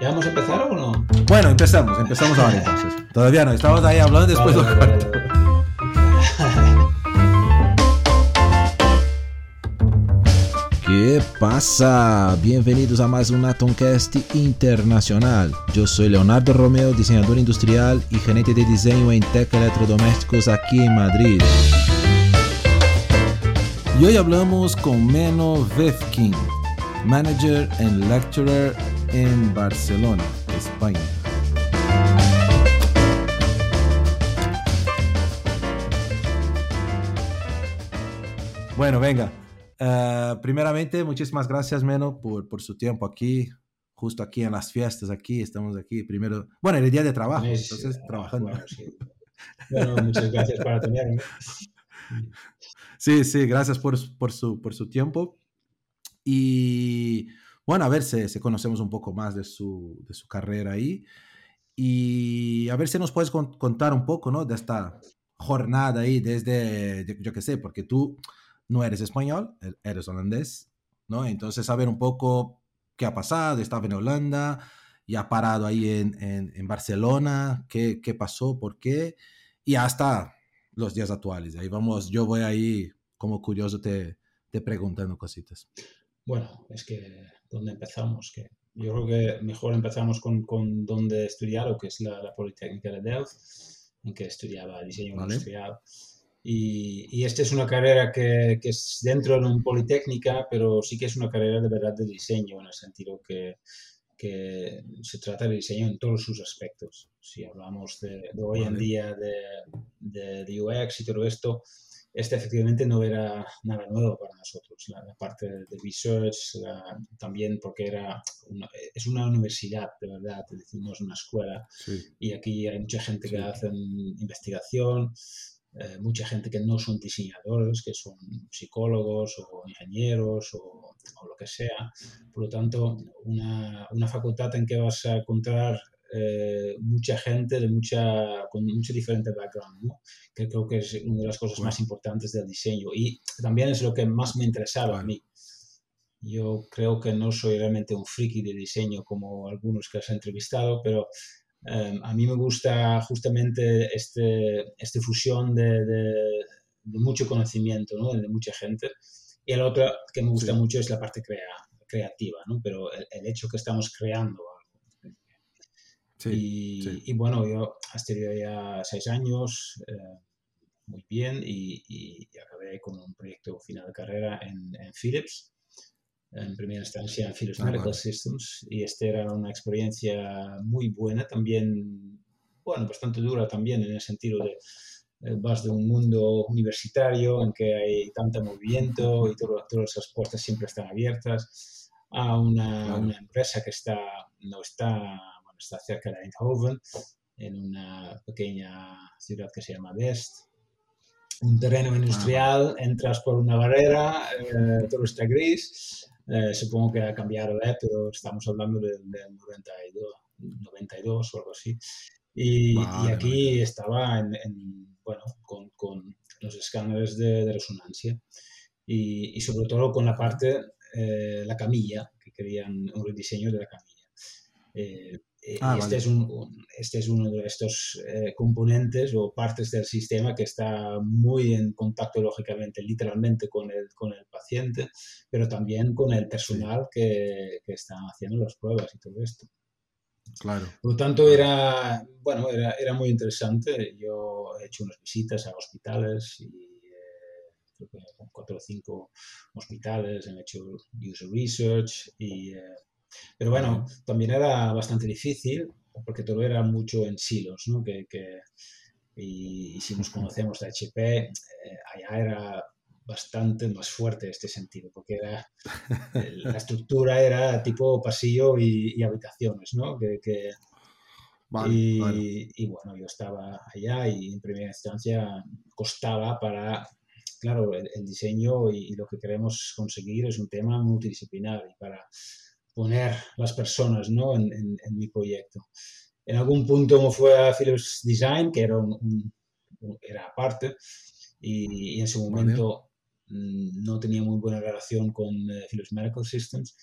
¿Ya vamos a empezar o no? Bueno, empezamos, empezamos ahora entonces. Todavía no, estamos ahí hablando después Vale, lo vale, vale. ¿Qué pasa? Bienvenidos a más un Atomcast internacional. Yo soy Leonardo Romeo, diseñador industrial y gerente de diseño en Tech Electrodomésticos aquí en Madrid. Y hoy hablamos con Meno Vefkin, manager and lecturer en Barcelona, España. Bueno, venga. Eh, primeramente, muchísimas gracias, Meno, por, por su tiempo aquí, justo aquí en las fiestas, aquí, estamos aquí. Primero, bueno, el día de trabajo, Tenéis, entonces trabajando. bueno, sí. Bueno, muchas gracias por tenerme. Sí, sí, gracias por, por, su, por su tiempo. Y bueno, a ver si, si conocemos un poco más de su, de su carrera ahí. Y a ver si nos puedes con- contar un poco, ¿no? De esta jornada ahí, desde, yo, qué sé, porque tú no eres español, e- eres holandés, ¿no? Entonces, saber un poco qué ha pasado, estaba en Holanda y ha parado ahí en, en, en Barcelona, qué, qué pasó, por qué, y hasta los días actuales. Ahí vamos, yo voy ahí como curioso te, te preguntando cositas. Bueno, es que ¿dónde empezamos? Que yo creo que mejor empezamos con, con dónde he estudiado, que es la, la Politécnica de Delft, en que estudiaba diseño Vale. industrial. Y, y esta es una carrera que, que es dentro de una politécnica, pero sí que es una carrera de verdad de diseño, en el sentido que, que se trata de diseño en todos sus aspectos. Si hablamos de, de hoy en Vale. día de, de, de UX y todo esto, este efectivamente no era nada nuevo para nosotros. La, la parte de research, la- también porque era una- es una universidad, de verdad, es decir, no es una escuela. Sí, Y aquí hay mucha gente que Sí. hacen investigación, eh, mucha gente que no son diseñadores, que son psicólogos o ingenieros o, o lo que sea. Por lo tanto, una, una facultad en que vas a encontrar eh, mucha gente de mucha, con mucho diferente background, ¿no? que creo que es una de las cosas más Bueno. importantes del diseño. Y también es lo que más me interesaba a Claro. mí. Yo creo que no soy realmente un friki de diseño como algunos que has entrevistado, pero eh, a mí me gusta justamente este, esta fusión de, de- de mucho conocimiento, ¿no? de mucha gente. Y el otro que me gusta Sí. mucho es la parte crea- creativa, ¿no? pero el, el hecho que estamos creando. Sí, y, sí. y bueno, yo he estudiado ya seis años, eh, muy bien, y, y- y acabé con un proyecto final de carrera en, en Philips, en primera instancia en Philips Ah, Medical vale. Systems, y esta era una experiencia muy buena, también, bueno, bastante dura también en el sentido de eh, vas de un mundo universitario en que hay tanto movimiento y todo- todas esas puertas siempre están abiertas a una, Claro. una empresa que está, no está, está cerca de Eindhoven, en una pequeña ciudad que se llama West. Un terreno industrial, entras por una barrera, eh, todo está gris. eh, supongo que ha cambiado, eh, pero estamos hablando del, del 92, 92 o algo así. Y, y Vale, aquí estaba en, en, bueno, con, con los escáneres de, de resonancia y, y sobre todo con la parte, eh, la camilla, que querían un rediseño de la camilla. Eh, Ah, y este, vale. es un, un- este es uno de estos eh, componentes o partes del sistema que está muy en contacto, lógicamente, literalmente con el, con el paciente, pero también con el personal que, que está haciendo las pruebas y todo esto. Claro. Por lo tanto, era, bueno, era, era muy interesante. Yo he hecho unas visitas a hospitales y eh, creo que con cuatro o cinco hospitales he hecho user research. Y, eh, pero bueno, también era bastante difícil porque todo era mucho en silos, ¿no? Que, que- y, y si nos conocemos de HP, eh, allá era bastante más fuerte este sentido, porque era, la estructura era tipo pasillo y, y habitaciones, ¿no? Que, que- Vale, y, vale. y bueno, yo estaba allá y en primera instancia costaba para, claro, el, el diseño y, y lo que queremos conseguir es un tema multidisciplinar y para poner las personas ¿no? en, en- en mi proyecto. En algún punto me fue a Philips Design, que era, un, un- un- era aparte, y, y en su momento mm, no tenía muy buena relación con eh, Philips Medical Systems.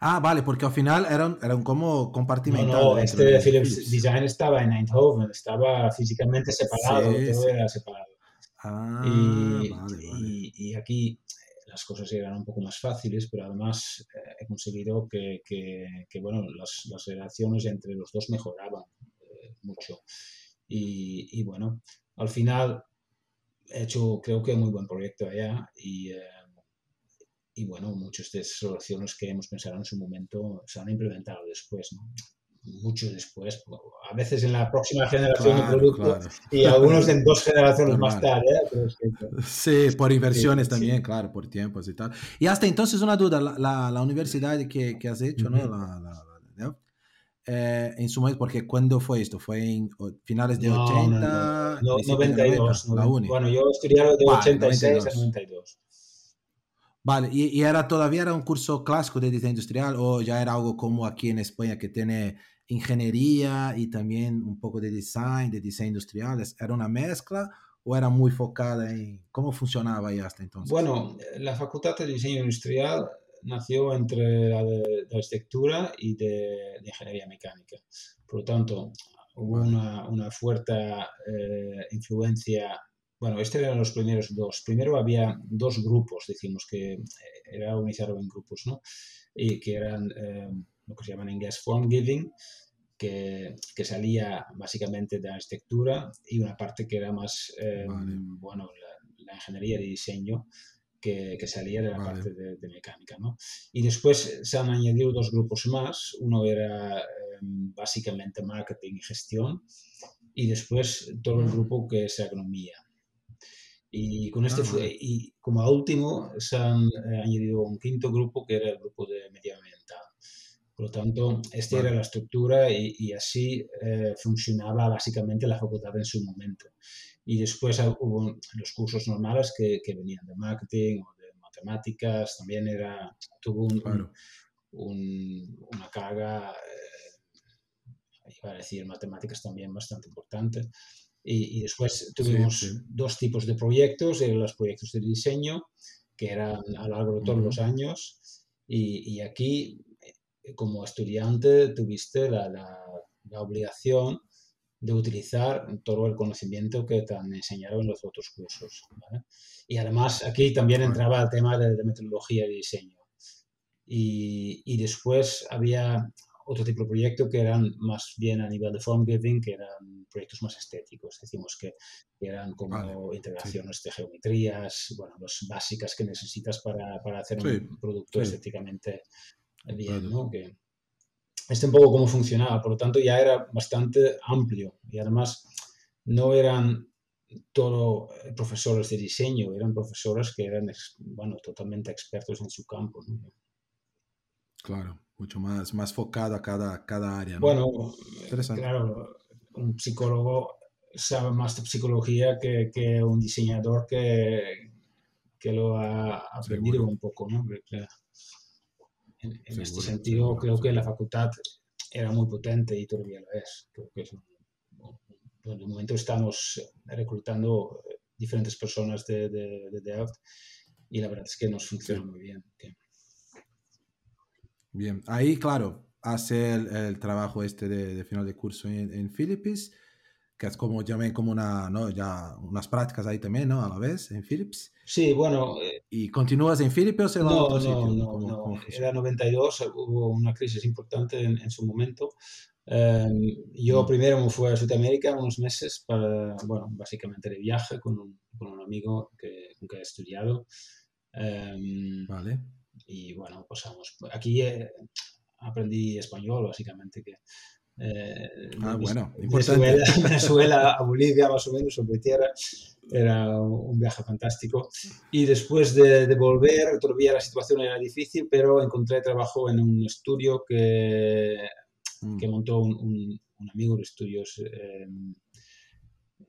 ah, vale, porque al final eran, eran como compartimentados. No, no este Philips, Design estaba en Eindhoven, estaba físicamente separado, todo era separado. Ah, y, vale, vale. y, y aquí las cosas eran un poco más fáciles, pero además eh, he conseguido que, que, que bueno, las, las, relaciones entre los dos mejoraban eh, mucho. Y, y, bueno, al final he hecho, creo que muy buen proyecto allá y, eh, y bueno, muchas de esas soluciones que hemos pensado en su momento se han implementado después, ¿no? Mucho después, a veces en la próxima generación Claro, de productos claro. y algunos en dos generaciones más Normal. tarde. ¿eh? Sí, por inversiones sí. también, claro, por tiempos y tal. Y hasta entonces una duda, la, la, la universidad que, que has hecho, ¿no? La, ¿no? Eh, en su momento, porque ¿cuándo fue esto? ¿Fue en finales de No, 80? no, no, no, principios de 92. 90, la uni. Bueno, yo estudié de Vale, 86 92. a 92. Vale, y, y era todavía era un curso clásico de diseño industrial o ya era algo como aquí en España que tiene ingeniería y también un poco de design, de diseño industrial? ¿Es- ¿Era una mezcla o era muy focada en cómo funcionaba ahí hasta entonces? Bueno, la Facultad de Diseño Industrial nació entre la de, de arquitectura y de, de ingeniería mecánica. Por lo tanto, hubo una, una fuerte eh, influencia. Bueno, estos eran los primeros dos. Primero había dos grupos, decimos que eh, era organizado en grupos, ¿no? Y que eran eh, lo que se llama en inglés form giving, que, que salía básicamente de arquitectura y una parte que era más, eh, Vale. bueno, la, la ingeniería de diseño, que, que salía de la Vale. parte de, de mecánica, ¿no? Y después se han añadido dos grupos más. Uno era eh, básicamente marketing y gestión y después todo el grupo que es agronomía. Y con este Ah, fue, y como último se han eh, añadido un quinto grupo que era el grupo de medioambiental. Por lo tanto, esta era la estructura y, y así eh, funcionaba básicamente la facultad en su momento. Y después hubo los cursos normales que, que venían de marketing o de matemáticas, también era, tuvo un, Claro. un- una carga, eh, iba a decir matemáticas también bastante importante. Y, y después tuvimos sí. dos tipos de proyectos, eran los proyectos de diseño, que eran a lo largo de todos Ujú. los años. Y, y aquí, como estudiante, tuviste la, la- la obligación de utilizar todo el conocimiento que te han enseñado en los otros cursos. ¿vale? Y además aquí también entraba el tema de, de metodología y diseño. Y, y después había otro tipo de proyecto que eran más bien a nivel de form giving, que eran proyectos más estéticos, decimos que, que eran como Vale, integraciones de geometrías, bueno, las básicas que necesitas para, para hacer Sí, un producto sí. estéticamente bien. ¿no? Que este un poco cómo funcionaba, por lo tanto ya era bastante amplio y además no eran todo eh, profesores de diseño, eran profesores que eran, bueno, totalmente expertos en su campo, ¿no? Claro, mucho más, más focado a cada, cada área. ¿no? Bueno, claro, un psicólogo sabe más de psicología que, que un diseñador que, que lo ha aprendido Seguro. un poco, ¿no? En, en este Seguro, sentido, seguro, creo que la facultad era muy potente y todavía lo es. Creo que es un- un- de momento estamos reclutando eh, diferentes personas de, de, de Delft y la verdad es que nos funciona muy bien. Bien, ahí, claro, hace el, el trabajo este de, de final de curso en, en Philips, que es como también como una, ¿no? Ya unas prácticas ahí también, ¿no? A la vez, en Philips. Sí, bueno, eh, ¿Y continúas en Philips o va a no, otro no, sitio? no, ¿Cómo- no. cómo funciona? Era 92, hubo una crisis importante en, en su momento. Eh, yo Mm. primero me fui a Sudamérica unos meses para, bueno, básicamente de viaje con un, con un amigo que, con que he estudiado. Eh, Vale. y bueno, pasamos. Aquí eh, aprendí español, básicamente, que eh, Ah, bueno, importante. Venezuela a Bolivia, más o menos, sobre tierra. Era un viaje fantástico. Y después de, de volver, todavía la situación era difícil, pero encontré trabajo en un estudio que, Mm, que montó un, un- un amigo de estudios eh,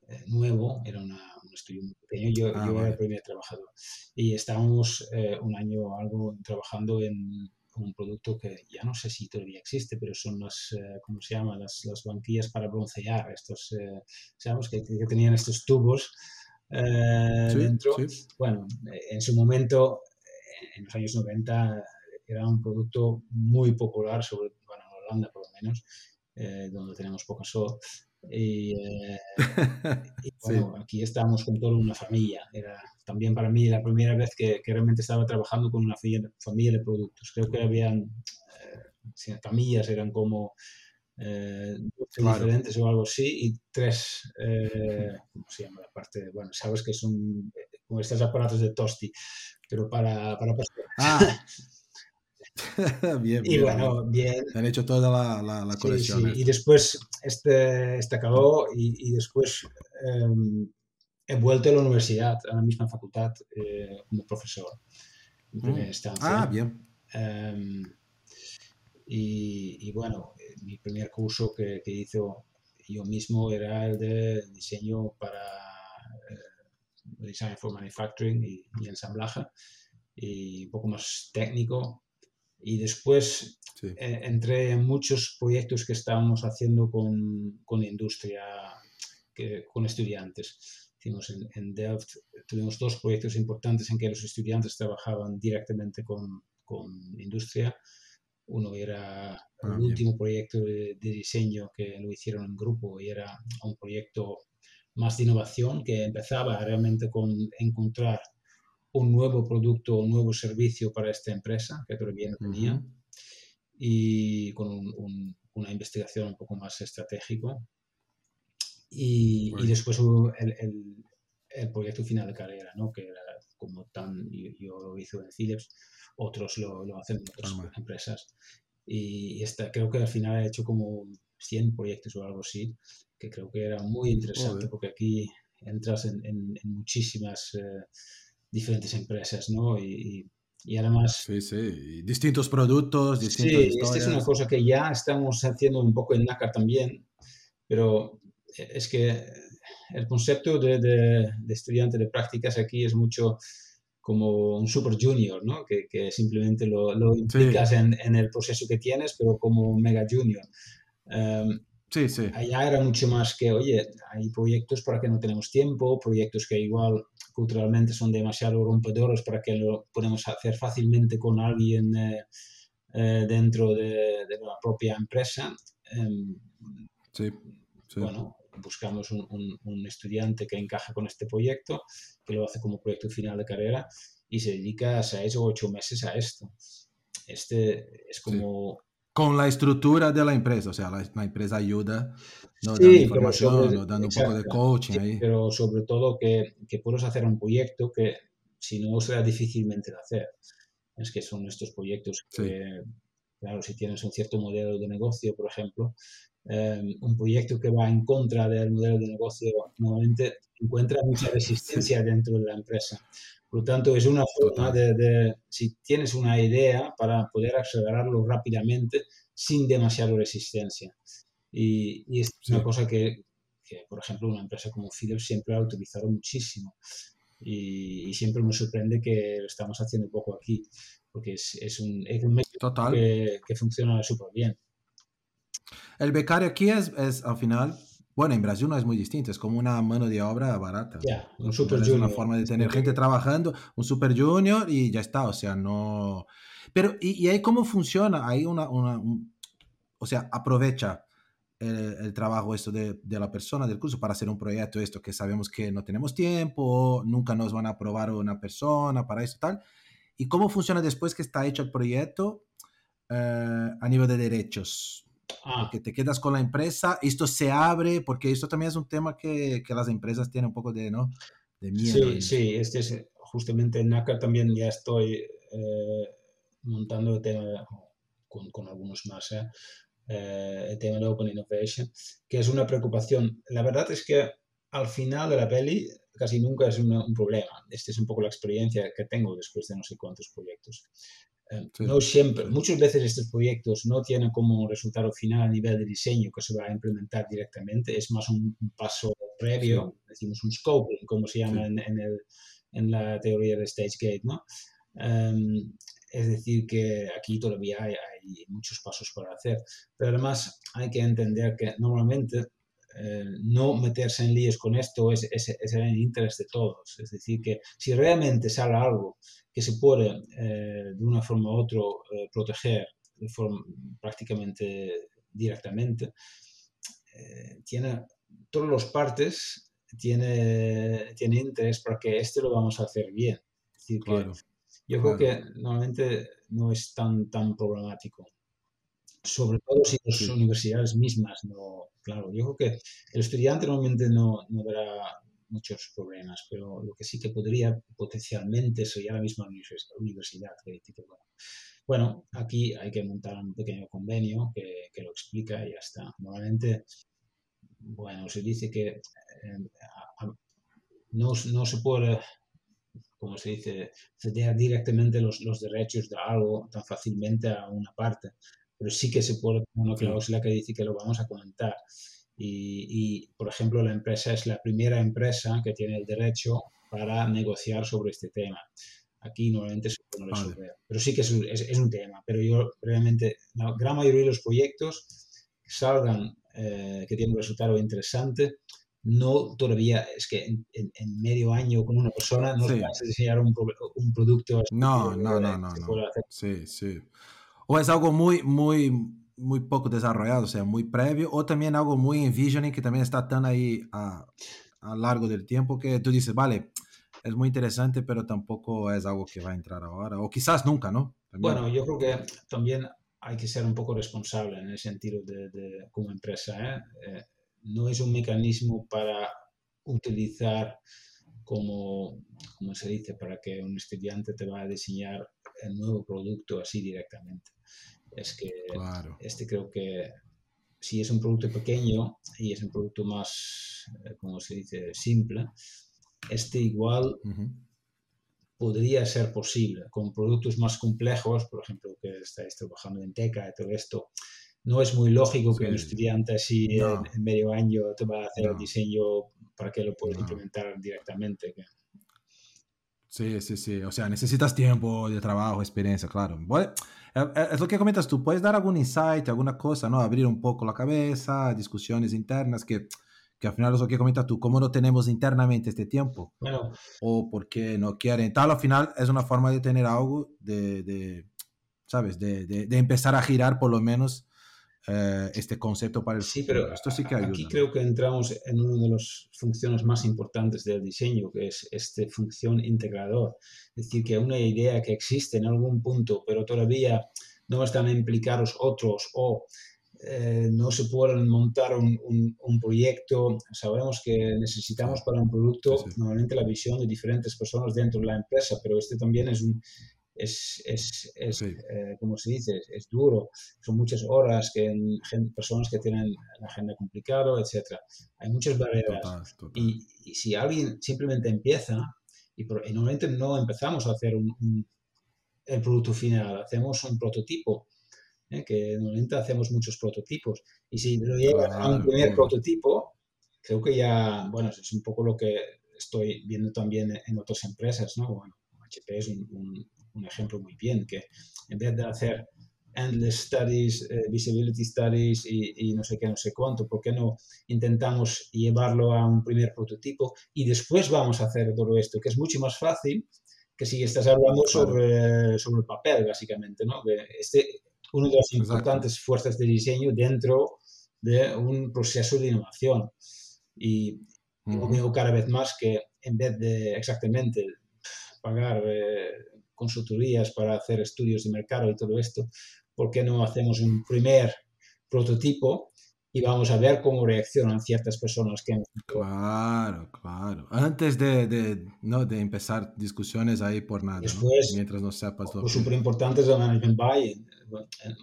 eh, nuevo, era una- un estudio muy pequeño, yo, Ah, yo era vale. el primer trabajador. Y estábamos eh, un año o algo trabajando en un producto que ya no sé si todavía existe, pero son las, eh, ¿cómo se llama? Las, las banquillas para broncear, estos, eh, sabemos que, que tenían estos tubos eh, Sí, dentro. sí. Bueno, en su momento, en los años 90, era un producto muy popular, sobre, bueno, en Holanda por lo menos, eh, donde tenemos poca sol. Y, eh, bueno, aquí estábamos con toda una familia. Era también para mí la primera vez que, que realmente estaba trabajando con una familia, de productos. Creo que habían eh, familias, eran como eh, diferentes o algo así, y tres, eh, ¿cómo se llama la parte? Bueno, sabes que son como estos aparatos de tosti, pero para... para ah. bien, y bueno, bien. Han hecho toda la, la, la colección. Sí, Y después este, este acabó y, y después eh, he vuelto a la universidad, a la misma facultad, eh, como profesor. Mm. Ah, bien. Um, y, y, bueno, mi primer curso que, que hice yo mismo era el de diseño para eh, Design for Manufacturing y, y, ensamblaje, y un poco más técnico. Y después sí. eh, entré en muchos proyectos que estábamos haciendo con, con industria, que, con estudiantes. Hicimos en, en, Delft, tuvimos dos proyectos importantes en que los estudiantes trabajaban directamente con, con industria uno era ah, el último proyecto de, de, diseño que lo hicieron en grupo y era un proyecto más de innovación que empezaba realmente con encontrar un nuevo producto, un nuevo servicio para esta empresa que todavía no tenía uh -huh. y con un, un, una investigación un poco más estratégica. Y, bueno. y después el, el, el, proyecto final de carrera, ¿no? que era como tan, yo, yo lo hice en Philips, otros lo, lo hacen en otras oh, empresas. Y, y esta, creo que al final he hecho como 100 proyectos o algo así, que creo que era muy interesante oh, porque aquí entras en, en, en muchísimas eh, diferentes empresas, ¿no? Y, y, además... Sí, sí, distintos productos, distintas sí, esta es una cosa que ya estamos haciendo un poco en NACAR también, pero es que el concepto de, de, de estudiante de prácticas aquí es mucho como un super junior, ¿no? Que, que simplemente lo, lo implicas sí. en, en, el proceso que tienes, pero como mega junior. Um, sí, sí. Allá era mucho más que, oye, hay proyectos para que no tenemos tiempo, proyectos que igual culturalmente son demasiado rompedores para que lo podemos hacer fácilmente con alguien eh, eh, dentro de, de, la propia empresa. Um, sí, sí. Bueno, buscamos un, un, un, estudiante que encaja con este proyecto, que lo hace como proyecto final de carrera y se dedica seis o ocho meses a esto. Este es como... Con la estructura de la empresa, o sea, la, la empresa ayuda, ¿no? sí, dando información, sobre, ¿no? dando exacto, un poco de coaching sí, ahí. Pero sobre todo que, que puedes hacer un proyecto que si no será difícilmente de hacer. Es que son estos proyectos que, claro, si tienes un cierto modelo de negocio, por ejemplo, um, un proyecto que va en contra del modelo de negocio normalmente encuentra mucha resistencia dentro de la empresa. Por lo tanto, es una forma de, de, si tienes una idea, para poder acelerarlo rápidamente sin demasiada resistencia. Y, y es sí. una cosa que, que, por ejemplo, una empresa como Philips siempre ha utilizado muchísimo. Y, y, siempre me sorprende que lo estamos haciendo poco aquí, porque es, es un, es un método que, que funciona súper bien. El becario aquí es, es, al final, bueno, en Brasil no es muy distinto, es como una mano de obra barata. Yeah, un super es junior. una forma de tener gente trabajando, un super junior y ya está, o sea, no... Pero, ¿y, y ahí cómo funciona? Hay una, una un... o sea, aprovecha el, el trabajo esto de, de, la persona del curso para hacer un proyecto, esto que sabemos que no tenemos tiempo, nunca nos van a aprobar una persona para eso tal. ¿Y cómo funciona después que está hecho el proyecto eh, a nivel de derechos? Ah. Porque te quedas con la empresa, esto se abre, porque esto también es un tema que, que las empresas tienen un poco de, ¿no? de miedo. Sí, sí, este es justamente en NACA también ya estoy eh, montando el tema con, con algunos más, ¿eh? Eh, el tema de Open Innovation, que es una preocupación. La verdad es que al final de la peli casi nunca es una, un problema. Esta es un poco la experiencia que tengo después de no sé cuántos proyectos. Sí. No siempre, muchas veces estos proyectos no tienen como resultado final a nivel de diseño que se va a implementar directamente, es más un, un paso previo, sí. decimos un scoping, como se llama sí. en, en, el, en, la teoría de StageGate, ¿no? Um, es decir, que aquí todavía hay, hay, muchos pasos por hacer, pero además hay que entender que normalmente eh, no meterse en líos con esto es, es, es, en el interés de todos. Es decir, que si realmente sale algo que se puede eh, de una forma u otra eh, proteger de forma, prácticamente directamente, tiene todas las partes tiene, tiene interés para que este lo vamos a hacer bien. Es decir, que yo creo que normalmente no es tan, tan problemático sobre todo si las universidades mismas no, claro, yo creo que el estudiante normalmente no, no verá muchos problemas, pero lo que sí que podría potencialmente sería la misma universidad. Que, bueno, bueno, aquí hay que montar un pequeño convenio que, que lo explica y ya está. Normalmente, bueno, se dice que eh, no, no, se puede, como se dice, ceder directamente los, los derechos de algo tan fácilmente a una parte pero sí que se puede poner una cláusula que dice que lo vamos a comentar. Y, por ejemplo, la empresa es la primera empresa que tiene el derecho para negociar sobre este tema. Aquí normalmente se puede resolver. Pero sí que es, es, un tema. Pero yo realmente, la gran mayoría de los proyectos que salgan, eh, que tienen un resultado interesante, no todavía, es que en, medio año con una persona no se va a diseñar un, un producto. No, no, no, no, no. Sí, sí o es algo muy, muy, muy poco desarrollado, o sea, muy previo, o también algo muy envisioning que también está tan ahí a, a largo del tiempo que tú dices, vale, es muy interesante, pero tampoco es algo que va a entrar ahora, o quizás nunca, ¿no? Bueno, yo creo que también hay que ser un poco responsable en el sentido de, de como empresa. ¿eh? Eh, no es un mecanismo para utilizar como, como se dice, para que un estudiante te va a diseñar el nuevo producto así directamente. Es que este creo que si es un producto pequeño y es un producto más, eh, como se dice, simple, este igual podría ser posible. Con productos más complejos, por ejemplo, que estáis trabajando en Teca y todo esto, no es muy lógico que un estudiante así en, medio año te va a hacer el diseño para que lo pueda implementar directamente. Sí, sí, sí. O sea, necesitas tiempo de trabajo, experiencia, claro. Eh, eh, es lo que comentas tú. ¿Puedes dar algún insight, alguna cosa, ¿no? Abrir un poco la cabeza, discusiones internas que, que al final es lo que comentas tú. ¿Cómo no tenemos internamente este tiempo? Bueno. O porque no quieren. Tal, al final es una forma de tener algo, de, de ¿sabes? De, de, de empezar a girar por lo menos eh, este concepto para el Sí, pero esto sí que ayuda. Aquí creo que entramos en una de las funciones más importantes del diseño, que es esta función integrador. Es decir, que una idea que existe en algún punto, pero todavía no están implicados otros o eh, no se pueden montar un, un, proyecto. Sabemos que necesitamos para un producto normalmente la visión de diferentes personas dentro de la empresa, pero este también es un, es, es, es eh, como se dice, es, duro. Son muchas horas que personas que tienen la agenda complicada, etc. Hay muchas barreras. Y, si alguien simplemente empieza, y, normalmente no empezamos a hacer un, el producto final, hacemos un prototipo. ¿eh? que normalmente hacemos muchos prototipos y si lo llega a un primer prototipo creo que ya bueno es un poco lo que estoy viendo también en otras empresas no bueno HP es un un ejemplo muy bien, que en vez de hacer endless studies, eh, visibility studies y, no sé qué, no sé cuánto, ¿por qué no intentamos llevarlo a un primer prototipo y después vamos a hacer todo esto, que es mucho más fácil que si estás hablando sobre, sobre el papel, básicamente, ¿no? este, una de las importantes fuerzas de diseño dentro de un proceso de innovación. Y uh digo cada vez más que en vez de exactamente pagar eh, consultorías para hacer estudios de mercado y todo esto, ¿por qué no hacemos un primer prototipo y vamos a ver cómo reaccionan ciertas personas que Claro, claro. Antes de, de, ¿no? de empezar discusiones ahí por nada, mientras no sepas lo súper importante es el management buy.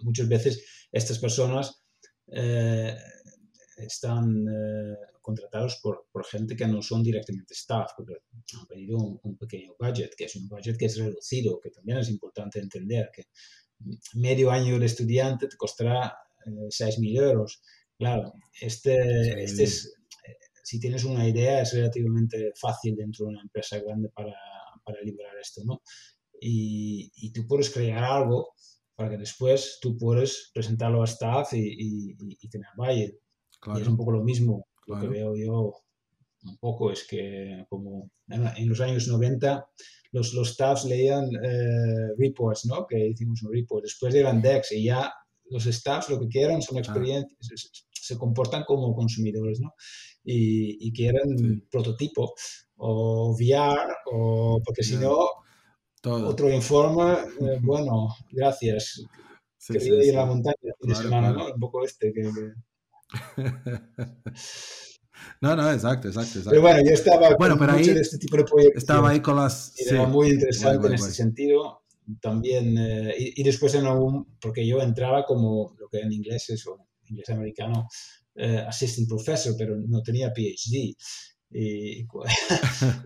Muchas veces estas personas eh, están eh, contratados por, por, gente que no son directamente staff, porque han pedido un, pequeño budget, que es un budget que es reducido, que también es importante entender que medio año de estudiante te costará eh, 6.000 euros. Claro, este, este es, eh, si tienes una idea, es relativamente fácil dentro de una empresa grande para, para liberar esto, ¿no? Y, y, tú puedes crear algo para que después tú puedes presentarlo a staff y, y, y tener budget. Y es un poco lo mismo lo que veo yo un poco es que como en, los años 90 los, los staffs leían eh, reports, ¿no? Que hicimos un report, después eran DEX y ya los staffs lo que quieren son experiencias, se, comportan como consumidores, ¿no? Y, y quieren prototipo o VR o porque si no otro informe, eh, bueno, gracias. Sí, Quería ir a la montaña de semana, ¿no? Un poco este que... No, no, exacto, exacto, exacto. Pero bueno, yo estaba bueno, con mucho de este tipo de proyectos. Estaba ahí con las... Era muy interesante en este sentido. También, eh, y, después en algún, porque yo entraba como lo que en inglés es, o inglés americano, eh, assistant professor, pero no tenía PhD. Y,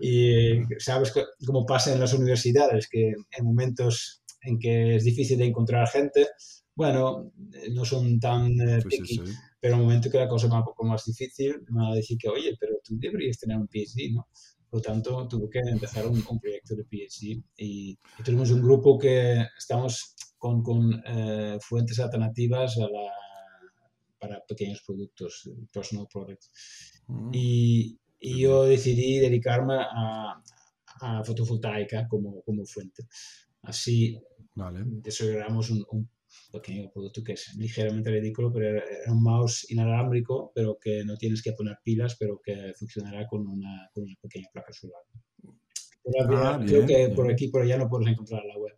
y, sabes cómo pasa en las universidades, que en momentos en que es difícil de encontrar gente, bueno, no son tan eh, picky, pero en el momento que la cosa va un poco más difícil, me van a decir que, oye, pero tú deberías tener un PhD, ¿no? Por lo tanto, tuve que empezar un, proyecto de PhD y, tenemos un grupo que estamos con, con eh, fuentes alternativas a la, para pequeños productos, personal products. Mm. Y, y yo decidí dedicarme a, a fotovoltaica como, como, fuente. Así vale. desarrollamos un, un, pequeño producto que es ligeramente ridículo, pero era un mouse inalámbrico, pero que no tienes que poner pilas, pero que funcionará con una, con una pequeña placa solar. Ah, creo que por aquí por allá no puedes encontrar la web.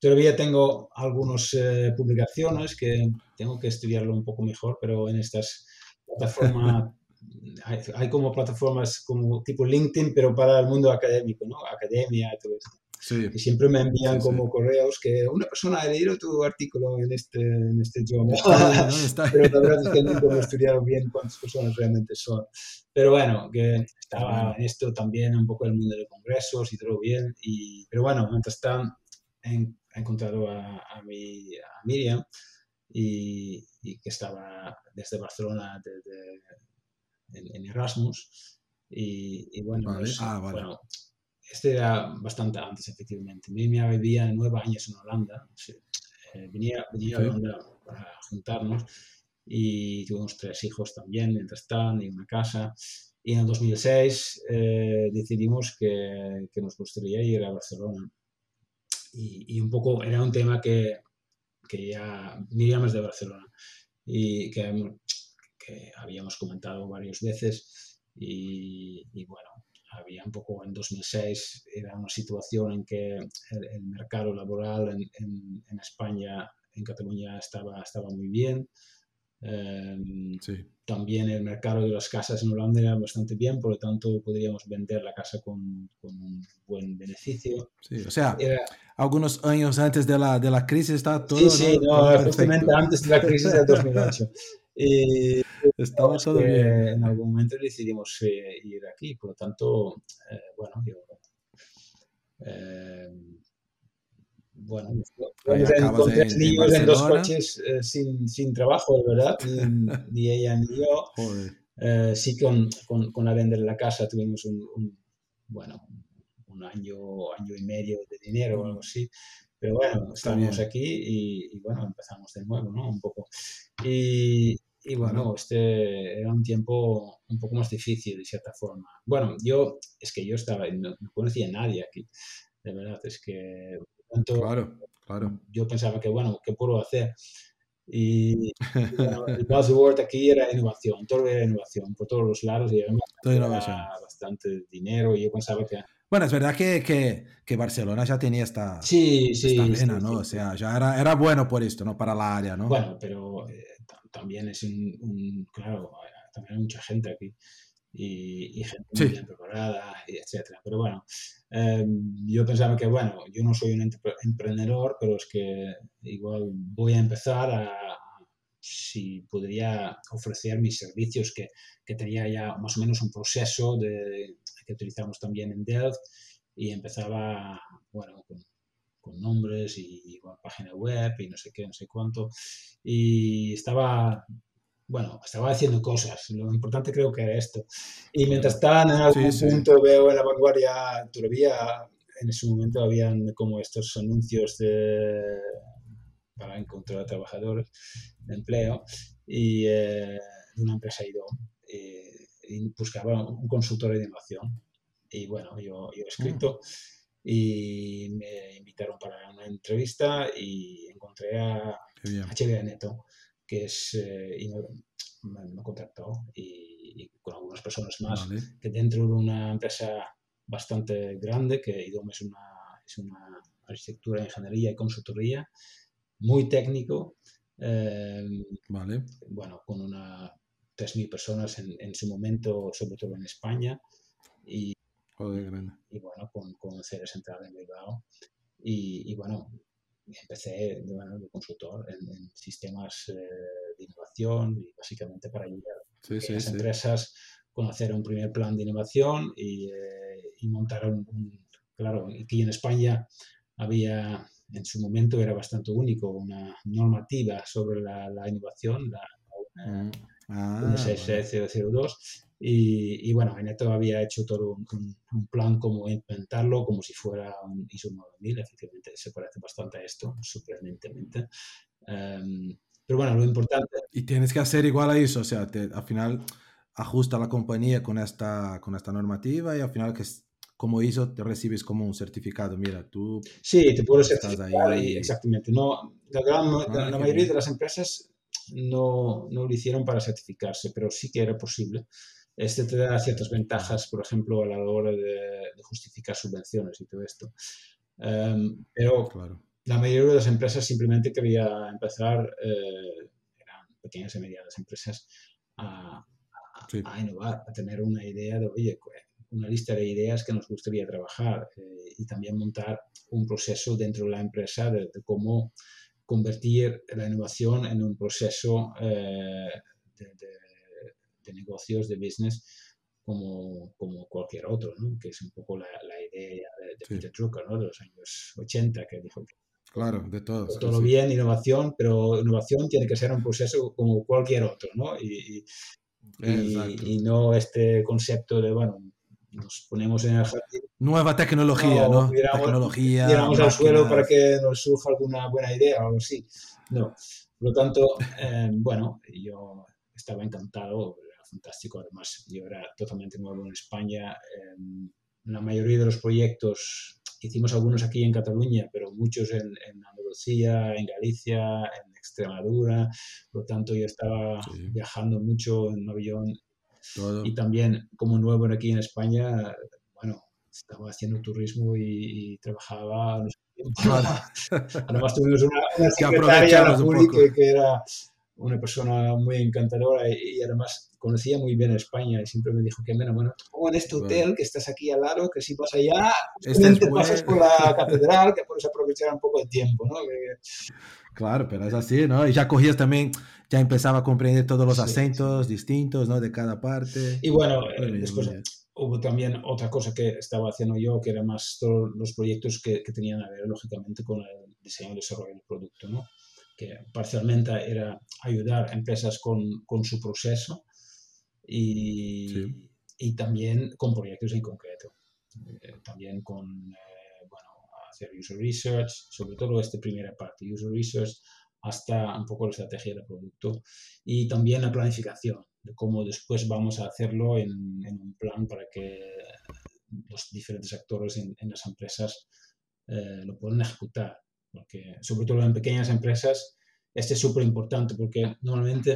Todavía tengo algunas eh, publicaciones que tengo que estudiarlo un poco mejor, pero en estas plataformas hay, como plataformas como tipo LinkedIn, pero para el mundo académico, ¿no? Academia y todo esto. Sí. Y siempre me envían como correos que una persona ha leído tu artículo en este, en este journal. pero la verdad es que nunca he estudiado bien cuántas personas realmente son. Pero bueno, que estaba en esto también un poco el mundo de congresos y todo bien. Y, pero bueno, mientras tanto he, encontrado a, a, mi, a Miriam y, y, que estaba desde Barcelona, desde en, Erasmus. Y, bueno, pues, ah, bueno, este era bastante antes, efectivamente. Mi vivía nueve años en Holanda. Eh, venía, venía a Holanda para juntarnos y tuvimos tres hijos también mientras están y una casa. Y en el 2006 eh, decidimos que, que, nos gustaría ir a Barcelona. Y, y, un poco era un tema que, que ya Miriam es de Barcelona y que que habíamos comentado varias veces y, bueno, había un poco en 2006, era una situación en que el, mercado laboral en, en, España, en Cataluña, estaba, estaba muy bien. Em, también el mercado de las casas en Holanda era bastante bien, por lo tanto podríamos vender la casa con, con un buen beneficio. Sí, o sea, algunos años antes de la, de la crisis estaba todo. Sí, sí, no, justamente antes de la crisis del 2008. Y estaba todo bien. En algún momento decidimos eh, ir aquí, por lo tanto, eh, bueno, yo. Eh, bueno, con tres niños en, dos coches sin, sin, trabajo, ¿verdad? Ni, ni ella ni yo. Sí, con, con, con, la vender la casa tuvimos un, un, bueno, un año, año y medio de dinero o algo así. Pero bueno, estamos aquí y, y, bueno, empezamos de nuevo, ¿no? Un poco. Y, y bueno, este era un tiempo un poco más difícil de cierta forma. Bueno, yo, es que yo estaba, no, conocía a nadie aquí, de verdad, es que... Tanto, claro, claro. Yo pensaba que, bueno, ¿qué puedo hacer? Y, bueno, el buzzword aquí era innovación, todo era innovación, por todos los lados, y además era bastante dinero, y yo pensaba que... Bueno, es verdad que, que, que Barcelona ya tenía esta, sí, sí, esta vena, ¿no? O sea, ya era, era bueno por esto, ¿no? Para la área, ¿no? Bueno, pero... Eh, también es un, claro, también hay mucha gente aquí y, gente muy bien preparada, etcétera. Pero bueno, em, yo pensaba que, bueno, yo no soy un emprendedor, pero es que igual voy a empezar a, si podría ofrecer mis servicios, que, que tenía ya más o menos un proceso de, que utilizamos también en Delft y empezaba, bueno, con, con nombres y, con página web y no sé qué, no sé cuánto. Y estaba, bueno, estaba haciendo cosas. Lo importante creo que era esto. Y mientras estaba en algún punto veo en la vanguardia, todavía en ese momento habían como estos anuncios de, para encontrar trabajadores de empleo y eh, de una empresa IDOM. buscaba un consultor de innovación. Y bueno, yo, yo he escrito y me invitaron para una entrevista y encontré a HB Neto, que es, eh, me, contactó y, con algunas personas más, que dentro de una empresa bastante grande, que IDOM es una, es una arquitectura, ingeniería y consultoría, muy técnico, eh, vale. bueno, con una 3.000 personas en, en, su momento, sobre todo en España, y, y bueno, con, con sede central en Bilbao. Y, y bueno, empecé bueno, de consultor en, sistemas eh, de innovación y básicamente para ayudar a las empresas a conocer un primer plan de innovación y, eh, y montar un, Claro, aquí en España había, en su momento era bastante único, una normativa sobre la, la innovación, la, la, ah, 002, y, y, bueno, Eneto había hecho todo un, un, plan como implementarlo como si fuera un ISO 9000, efectivamente se parece bastante a esto, sorprendentemente. Um, pero bueno, lo importante... Y tienes que hacer igual a ISO, o sea, te, al final ajusta la compañía con esta, con esta normativa y al final que como ISO te recibes como un certificado. Mira, tú... Sí, te puedes certificar ahí. exactamente. No, la, gran, ah, la, mayoría de las empresas no, no, lo hicieron para certificarse, pero sí que era posible. Este te da ciertas ventajas, por ejemplo, a la hora de, justificar subvenciones y todo esto. Um, pero claro. la mayoría de las empresas simplemente quería empezar, eh, eran pequeñas y medianas empresas, a, a, sí. a, innovar, a tener una idea de, oye, una lista de ideas que nos gustaría trabajar eh, y también montar un proceso dentro de la empresa de, de cómo convertir la innovación en un proceso eh, de, de de negocios, de business, como, como cualquier otro, ¿no? que es un poco la, la idea de, de sí. Peter Drucker ¿no? de los años 80, que dijo que Claro, de todo. Todo sí, bien, innovación, pero innovación tiene que ser un proceso como cualquier otro, ¿no? Y, y, y, no este concepto de, bueno, nos ponemos en el jardín. Nueva tecnología, ¿no? ¿no? Tecnología. Al suelo para que nos surja alguna buena idea o algo así. No. Por lo tanto, eh, bueno, yo estaba encantado fantástico. Además, yo era totalmente nuevo en España. Eh, la mayoría de los proyectos, hicimos algunos aquí en Cataluña, pero muchos en, en Andalucía, en Galicia, en Extremadura. Por lo tanto, yo estaba sí. viajando mucho en avión. Todo. Y también, como nuevo aquí en España, bueno, estaba haciendo turismo y, y trabajaba. Además, tuvimos una, una secretaria que, que era una persona muy encantadora y, y, además conocía muy bien España y siempre me dijo que, bueno, bueno, pongo en este hotel bueno. que estás aquí al lado, que si vas allá, este pasas por la catedral, que puedes aprovechar un poco el tiempo, ¿no? Claro, pero es así, ¿no? Y ya cogías también, ya empezaba a comprender todos los sí, acentos sí. distintos, ¿no? De cada parte. Y bueno, eh, después hubo también otra cosa que estaba haciendo yo, que era más todos los proyectos que, que tenían a ver, lógicamente, con el diseño y desarrollo del producto, ¿no? Que parcialmente era ayudar a empresas con, con su proceso y, sí. y, también con proyectos en concreto. Eh, también con, eh, bueno, hacer user research, sobre todo esta primera parte, user research, hasta un poco la estrategia del producto y también la planificación, de cómo después vamos a hacerlo en, en un plan para que los diferentes actores en, en las empresas eh, lo puedan ejecutar porque sobre todo en pequeñas empresas este es súper importante porque normalmente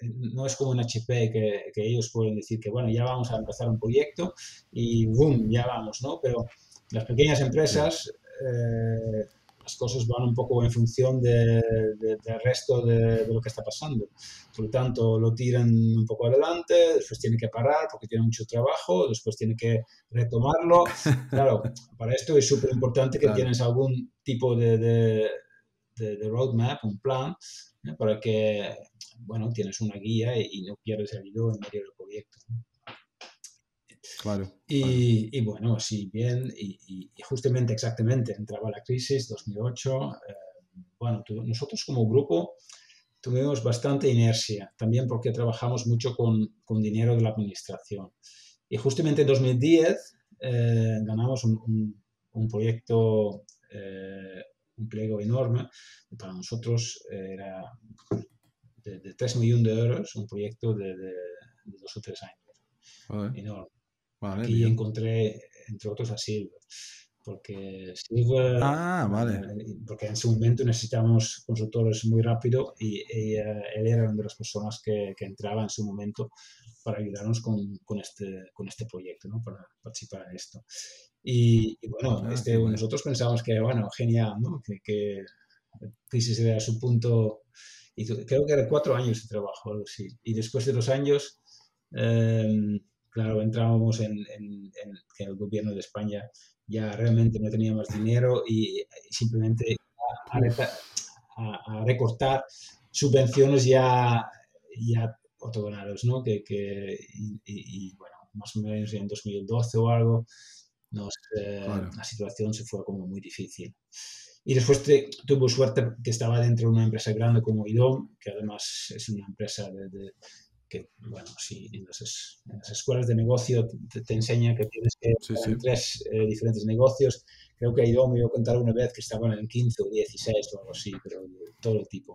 eh, no es como en HP que, que, ellos pueden decir que bueno, ya vamos a empezar un proyecto y boom, ya vamos, ¿no? Pero las pequeñas empresas, eh, las cosas van un poco en función de, de, del resto de, de, lo que está pasando. Por lo tanto, lo tiran un poco adelante, después tiene que parar porque tiene mucho trabajo, después tiene que retomarlo. Claro, para esto es súper importante que claro. tienes algún tipo de, de, de, roadmap, un plan, para que, bueno, tienes una guía y, y, no pierdes el hilo en medio del proyecto. Claro. Y, claro. y, bueno, sí, bien, y, y, justamente, exactamente, entraba la crisis 2008. Eh, bueno, tú, nosotros como grupo tuvimos bastante inercia, también porque trabajamos mucho con, con dinero de la administración. Y justamente en 2010 eh, ganamos un, un, un proyecto, eh, un pliego enorme. Para nosotros era de, de 3 millones de euros, un proyecto de, de, de dos o tres años. Vale. Enorme. Vale, Aquí encontré, entre otros, a Silver. Porque Silver. Ah, vale. Eh, porque en su momento necesitábamos consultores muy rápido y él era una de las personas que, que entraba en su momento para ayudarnos con, con, este, con este proyecto, ¿no? para participar en esto. Y, bueno, ah, este, nosotros pensamos que, bueno, genial, ¿no? que, que Crisis era su punto, y creo que era cuatro años de trabajo, algo así. Y después de los años, em, claro, entrábamos en, en, que el gobierno de España ya realmente no tenía más dinero y, simplemente a, a, recortar subvenciones ya, ya ortogonales, ¿no? Que, que y, bueno, más o menos en 2012 o algo, nos, eh, la situación se fue como muy difícil. Y después tuvo suerte que estaba dentro de una empresa grande como IDOM, que además es una empresa de, que, bueno, sí, en las, escuelas de negocio te, enseña que tienes que sí, tres eh, diferentes negocios. Creo que IDOM me iba a contar una vez que estaban en el 15 o 16 o algo así, pero de todo el tipo.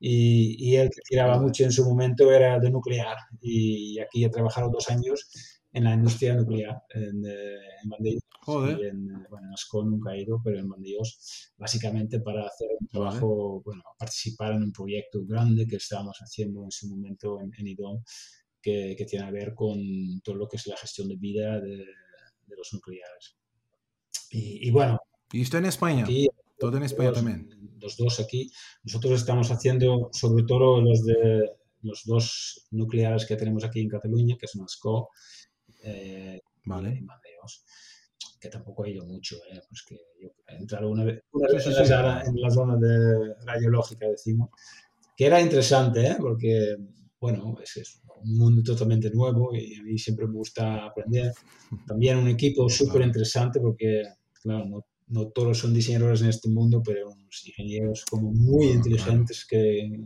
Y, y él que tiraba mucho en su momento era de nuclear y aquí he trabajado dos años en la industria nuclear en, eh, en. Joder. Y en, eh, bueno, en Ascon nunca he ido, pero en Vandellós, básicamente para hacer un trabajo, bueno, participar en un proyecto grande que estábamos haciendo en su momento en, en IDOM, que, que, tiene que ver con todo lo que es la gestión de vida de, de los nucleares. Y, y, bueno. ¿Y esto en España? Aquí, todo en España también. Los dos aquí. Nosotros estamos haciendo, sobre todo los de los dos nucleares que tenemos aquí en Cataluña, que son Asco eh, vale. que tampoco ha ido mucho, ¿eh? pues que yo entrar una vez, una vez en la zona de radiológica, decimos, que era interesante, ¿eh? porque, bueno, es, es, un mundo totalmente nuevo y a mí siempre me gusta aprender. También un equipo súper interesante porque, claro, no, no, todos son diseñadores en este mundo, pero unos ingenieros como muy inteligentes que,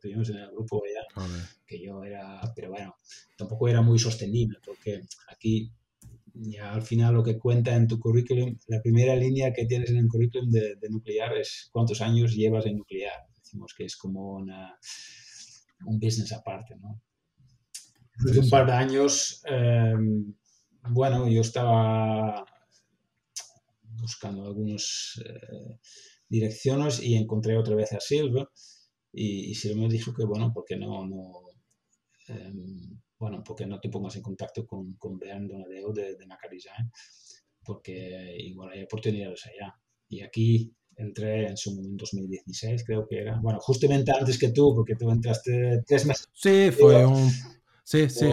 tuvimos en el grupo ya, que yo era, pero bueno, tampoco era muy sostenible, porque aquí ya al final lo que cuenta en tu currículum, la primera línea que tienes en el currículum de, nuclear es cuántos años llevas en nuclear. Decimos que es como una, un business aparte, ¿no? Después de un par de años, em, bueno, yo estaba buscando algunas eh, direcciones y encontré otra vez a Silver y, y me dijo que, bueno, porque no, no em, bueno, porque no te pongas en contacto con, con Bernd Donadeo de, de Maca Design, porque igual hay oportunidades allá. Y aquí entré en su momento 2016, creo que era. Bueno, justamente antes que tú, porque tú entraste tres meses. Sí, fue un... Sí, sí,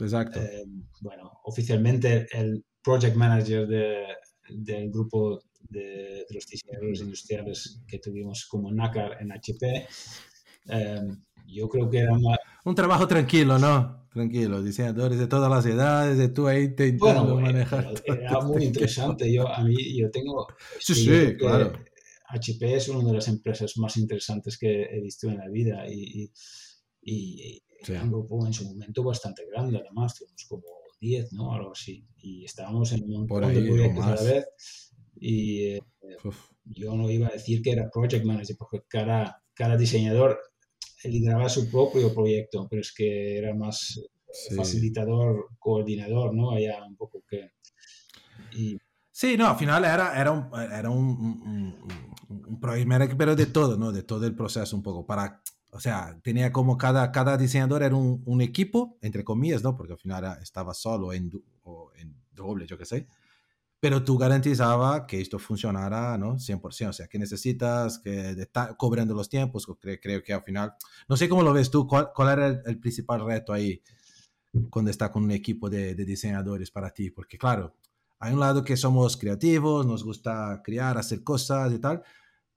exacto. Eh, bueno, oficialmente el project manager de, del grupo de, los diseñadores industriales que tuvimos como NACAR en HP. Em, yo creo que era Un trabajo tranquilo, ¿no? Tranquilo, diseñadores de todas las edades, de tú ahí intentando bueno, manejar. Era, muy interesante. Yo, a mí, yo tengo... Sí, sí, claro. HP es una de las empresas más interesantes que he visto en la vida y, y, y un grupo en su momento bastante grande, además, tuvimos como 10, ¿no? Algo así. Y estábamos en un montón de proyectos a la vez y eh, yo no iba a decir que era project manager porque cada, cada diseñador lideraba su propio proyecto, pero es que era más facilitador, coordinador, ¿no? Allá un poco que... Y... Sí, no, al final era, era, un, era un, un, un, project pero de todo, ¿no? De todo el proceso un poco, para, o sea, tenía como cada, cada diseñador era un, equipo, entre comillas, ¿no? Porque al final estaba solo en, o en doble, yo qué sé pero tú garantizaba que esto funcionara, ¿no? 100%, o sea, que necesitas que cobrando los tiempos, creo, que al final, no sé cómo lo ves tú, ¿cuál, cuál era el, principal reto ahí cuando está con un equipo de, de, diseñadores para ti? Porque claro, hay un lado que somos creativos, nos gusta crear, hacer cosas y tal,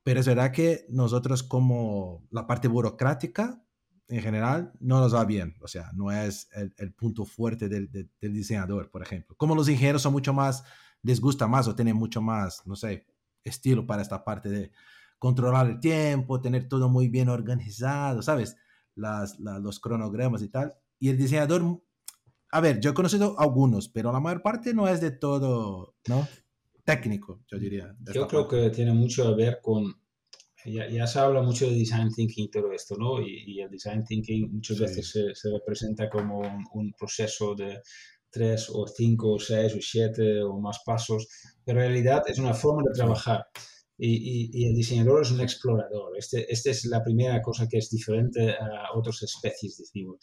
pero verdad que nosotros como la parte burocrática en general no nos va bien, o sea, no es el, el punto fuerte del, del, del diseñador, por ejemplo. Como los ingenieros son mucho más les gusta más o tienen mucho más, no sé, estilo para esta parte de controlar el tiempo, tener todo muy bien organizado, ¿sabes? Las, los cronogramas y tal. Y el diseñador, a ver, yo he conocido algunos, pero la mayor parte no es de todo, ¿no? Técnico, yo diría. Yo creo que tiene mucho a ver con ya, se habla mucho de design thinking y todo esto, ¿no? Y, el design thinking muchas veces se, se, representa como un, proceso de tres o cinco o seis o siete o más pasos, pero en realidad es una forma de trabajar. Y, y, el diseñador es un explorador. Este, esta es la primera cosa que es diferente a otras especies, decimos.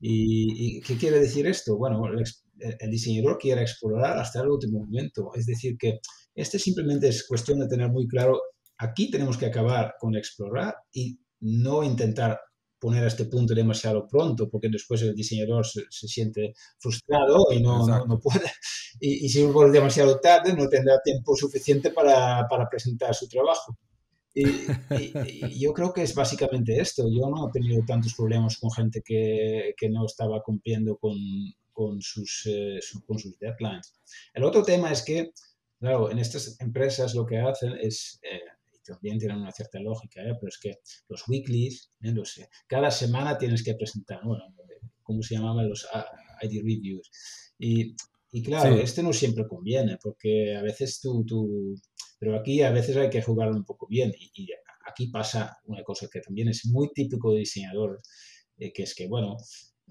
¿Y, qué quiere decir esto? Bueno, el, el, diseñador quiere explorar hasta el último momento. Es decir, que este simplemente es cuestión de tener muy claro Aquí tenemos que acabar con explorar y no intentar poner a este punto demasiado pronto, porque después el diseñador se, siente frustrado y no, no, puede. Y, si vuelve demasiado tarde, no tendrá tiempo suficiente para, para presentar su trabajo. Y, yo creo que es básicamente esto. Yo no he tenido tantos problemas con gente que, que no estaba cumpliendo con, con, sus, eh, con sus deadlines. El otro tema es que, claro, en estas empresas lo que hacen es... Eh, también tienen una cierta lógica, ¿eh? pero es que los weeklies, ¿eh? Los, cada semana tienes que presentar, bueno, ¿cómo se llamaban los ID reviews? Y, y claro, este no siempre conviene, porque a veces tú, tú, pero aquí a veces hay que jugarlo un poco bien. Y, aquí pasa una cosa que también es muy típico de diseñadores, eh, que es que, bueno,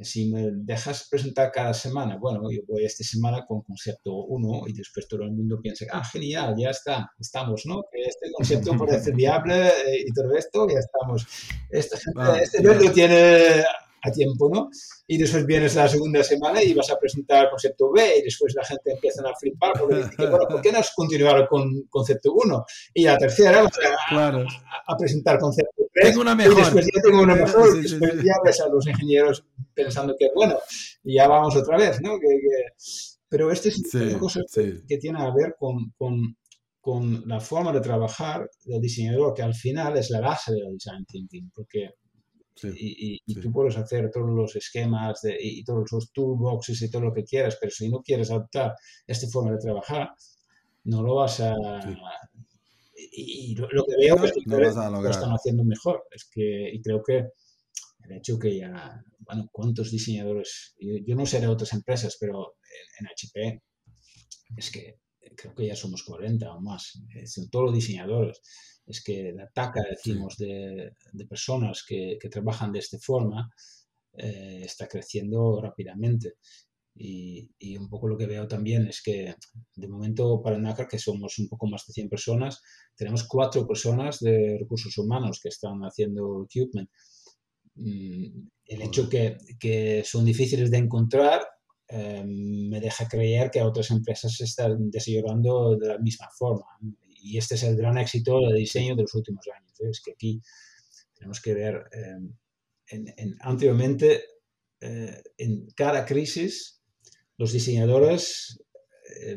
si me dejas presentar cada semana, bueno, yo voy esta semana con concepto 1 y después todo el mundo piensa, ah, genial, ya está, estamos, ¿no? Que este concepto parece viable eh, y todo esto, ya estamos. Esta gente, este lo tiene a tiempo, ¿no? Y después vienes la segunda semana y vas a presentar el concepto B y después la gente empieza a flipar porque dice, bueno, ¿por qué no has continuado con concepto 1? Y la tercera vas a, a, presentar concepto 3 tengo una mejor. y después ya tengo una mejor. y después ya ves a los ingenieros pensando que, bueno, y ya vamos otra vez, ¿no? Que, Pero este es una cosa que tiene a ver con, con, con la forma de trabajar del diseñador, que al final es la base del design thinking, porque y, y, tú puedes hacer todos los esquemas de, y todos los toolboxes y todo lo que quieras, pero si no quieres adaptar esta forma de trabajar, no lo vas a... Y, lo, que veo es que lo están haciendo mejor. Es que, y creo que el hecho que ya, bueno, ¿cuántos diseñadores? Yo, no sé de otras empresas, pero en, HP es que creo que ya somos 40 o más. Son todos los diseñadores es que la taca, decimos, de, personas que, trabajan de esta forma eh, está creciendo rápidamente. Y, un poco lo que veo también es que de momento para NACAR, que somos un poco más de 100 personas, tenemos cuatro personas de recursos humanos que están haciendo equipment. Mm, el hecho que, que son difíciles de encontrar eh, me deja creer que otras empresas se están desarrollando de la misma forma y este es el gran éxito de diseño de los últimos años. ¿eh? Es que aquí tenemos que ver, eh, anteriormente, eh, en cada crisis, los diseñadores,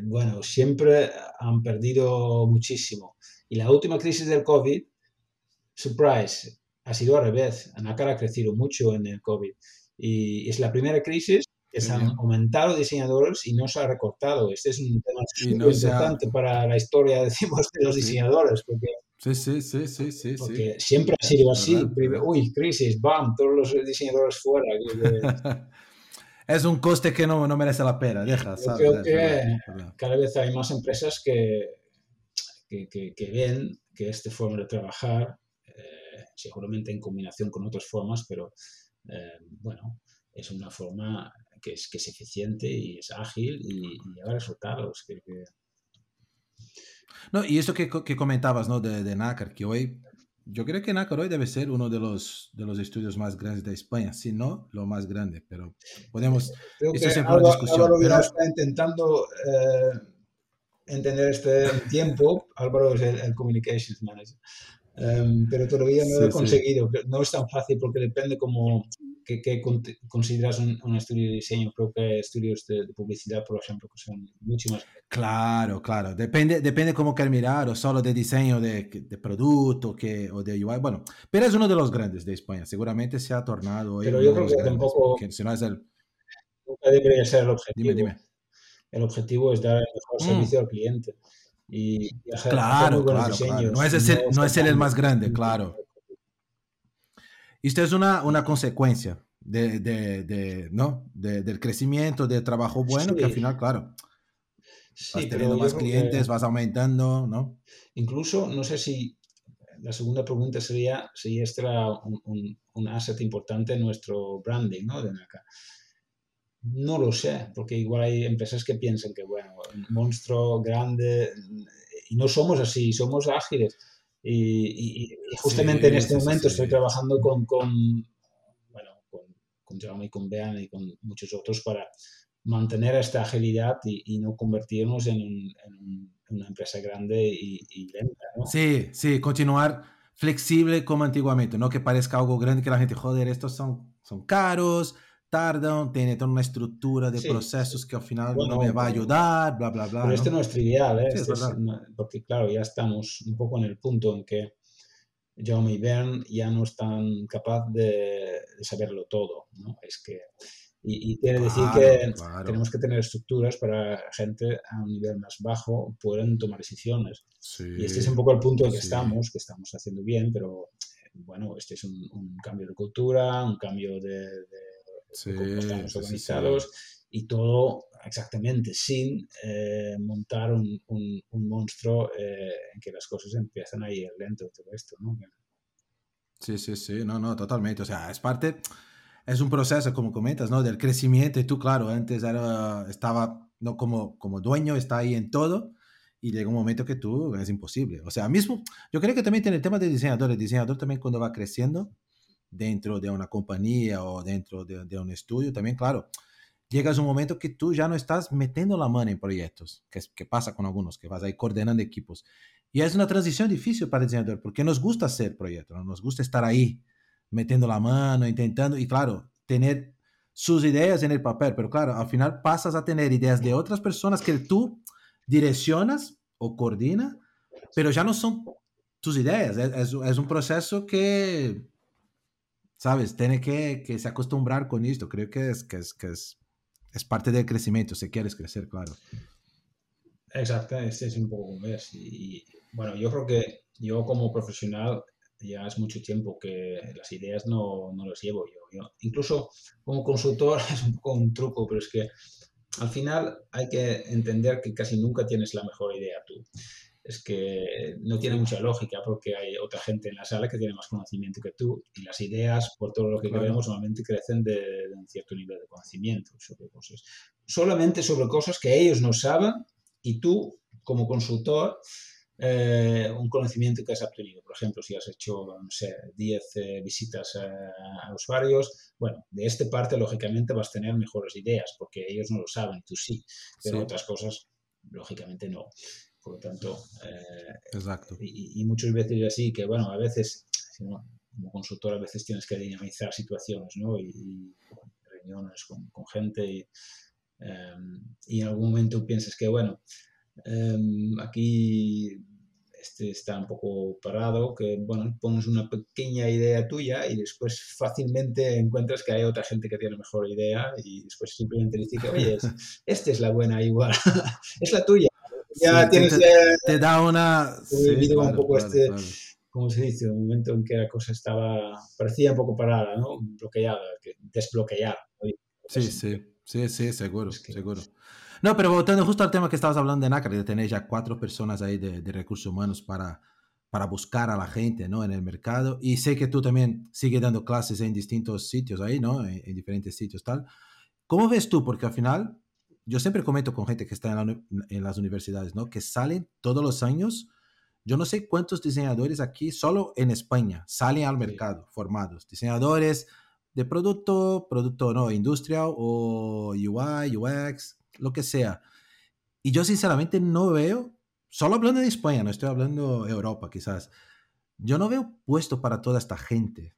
bueno, siempre han perdido muchísimo. Y la última crisis del COVID, surprise, ha sido al revés. Anacar ha crecido mucho en el COVID. Y es la primera crisis que se han aumentado diseñadores y no se ha recortado. Este es un tema muy importante para la historia, decimos, de los diseñadores, porque, sí, sí, sí, sí, sí, porque siempre ha sido así. Uy, crisis, bam, todos los diseñadores fuera. es un coste que no, no merece la pena, deja. Yo creo que cada vez hay más empresas que, que, que, ven que esta forma de trabajar, eh, seguramente en combinación con otras formas, pero eh, bueno, es una forma que es, que es eficiente y es ágil y, y lleva resultados. Que, que... No, y eso que, que comentabas ¿no? de, de NACAR, que hoy yo creo que NACAR hoy debe ser uno de los, de los estudios más grandes de España, si no lo más grande, pero podemos... Creo que siempre Álvaro, discusión. Álvaro pero... está intentando eh, entender este tiempo. Álvaro es el, el Communications Manager. Um, pero todavía no sí, lo he conseguido. Sí. No es tan fácil porque depende cómo, que, consideras un, estudio de diseño? Creo que estudios de, publicidad, por ejemplo, que son mucho más... Claro, claro. Depende, depende cómo quieras mirar, o solo de diseño de, de, producto que, o de UI. Bueno, pero es uno de los grandes de España. Seguramente se ha tornado... Pero yo creo que tampoco... Si no es el... Nunca debería ser el objetivo. Dime, dime. El objetivo es dar el mejor mm. servicio al cliente. Y, hacer, claro, hacer claro, claro, No es, ese, no, no es el, el más grande, claro. Esto es una, una consecuencia de, de, de ¿no? De, del crecimiento, de trabajo bueno, sí. que al final, claro, sí, vas teniendo más clientes, vas aumentando, ¿no? Incluso, no sé si, la segunda pregunta sería si este era un, un, asset importante en nuestro branding ¿no? de NACA. No lo sé, porque igual hay empresas que piensan que, bueno, un monstruo grande, y no somos así, somos ágiles. Y, justamente en este momento estoy trabajando con, con, bueno, con, con Jaume, con Bean y con muchos otros para mantener esta agilidad y, no convertirnos en, una empresa grande y, lenta. ¿no? Sí, sí, continuar flexible como antiguamente, no que parezca algo grande que la gente, joder, estos son, son caros, tardan, tiene toda una estructura de procesos que al final no me va a ayudar, bla, bla, bla. Pero esto no es trivial, ¿eh? Este porque claro, ya estamos un poco en el punto en que Jaume y Bern ya no están capaces de, de saberlo todo, ¿no? Es que y, quiere decir que tenemos que tener estructuras para gente a un nivel más bajo puedan tomar decisiones. y este es un poco el punto en que estamos, que estamos haciendo bien, pero eh, bueno, este es un, cambio de cultura, un cambio de, cómo estamos organizados y todo exactamente sin eh, montar un, un, monstruo eh, en que las cosas empiezan a ir lento todo esto, ¿no? Sí, sí, sí, no, no, totalmente. O sea, es parte es un proceso, como comentas, ¿no? Del crecimiento y tú, claro, antes era, estaba, no como, como dueño, está ahí en todo y llega un momento que tú es imposible. O sea, mismo, yo creo que también tiene el tema del diseñador. El diseñador también cuando va creciendo dentro de una compañía o dentro de, de un estudio, también, claro, llegas un momento que tú ya no estás metiendo la mano en proyectos, que, que pasa con algunos, que vas ahí coordinando equipos. Y es una transición difícil para el diseñador, porque nos gusta hacer proyectos, nos gusta estar ahí metiendo la mano, intentando, y claro, tener sus ideas en el papel, pero claro, al final pasas a tener ideas de otras personas que tú direccionas o coordinas, pero ya no son tus ideas, es, es un proceso que, sabes, tiene que, que, se acostumbrar con esto, creo que es, que es, que es, es parte del crecimiento, si quieres crecer, claro. Exacto, este es un poco como es. Y, bueno, yo creo que yo como profesional ya es mucho tiempo que las ideas no, no las llevo yo. Incluso como consultor es un poco un truco, pero es que al final hay que entender que casi nunca tienes la mejor idea tú. Es que no tiene mucha lógica porque hay otra gente en la sala que tiene más conocimiento que tú y las ideas, por todo lo que vemos, normalmente crecen de, de, un cierto nivel de conocimiento sobre cosas. Solamente sobre cosas que ellos no saben y tú, como consultor, eh, un conocimiento que has obtenido. Por ejemplo, si has hecho, no sé, 10 eh, visitas a, usuarios, bueno, de esta parte, lógicamente, vas a tener mejores ideas, porque ellos no lo saben, tú sí, pero otras cosas, lógicamente, no. Por lo tanto, eh, Exacto. Y, muchas veces así, que bueno, a veces, como consultor, a veces tienes que dinamizar situaciones, ¿no? Y, reuniones con, gente y, y en algún momento piensas que, bueno, Em, aquí este está un poco parado, que bueno, pones una pequeña idea tuya y después fácilmente encuentras que hay otra gente que tiene mejor idea y después simplemente dices que, oye, esta es la buena igual, es la tuya. Ya tienes... Te, da una... Sí, un poco este... ¿Cómo se dice? Un momento en que la cosa estaba, parecía un poco parada, ¿no? Bloqueada, desbloquear. Sí, sí, sí, sí, seguro, seguro. No, pero voltando justo al tema que estabas hablando de NACA, de tener ya cuatro personas ahí de, recursos humanos para, para buscar a la gente ¿no? en el mercado. Y sé que tú también sigues dando clases en distintos sitios ahí, ¿no? En, diferentes sitios, tal. ¿Cómo ves tú? Porque al final, yo siempre comento con gente que está en, en, las universidades, ¿no? Que salen todos los años. Yo no sé cuántos diseñadores aquí, solo en España, salen al mercado formados. Diseñadores de producto, producto no, industrial o UI, UX, lo que sea. Y yo sinceramente no veo, solo hablando de España, no estoy hablando de Europa quizás, yo no veo puesto para toda esta gente,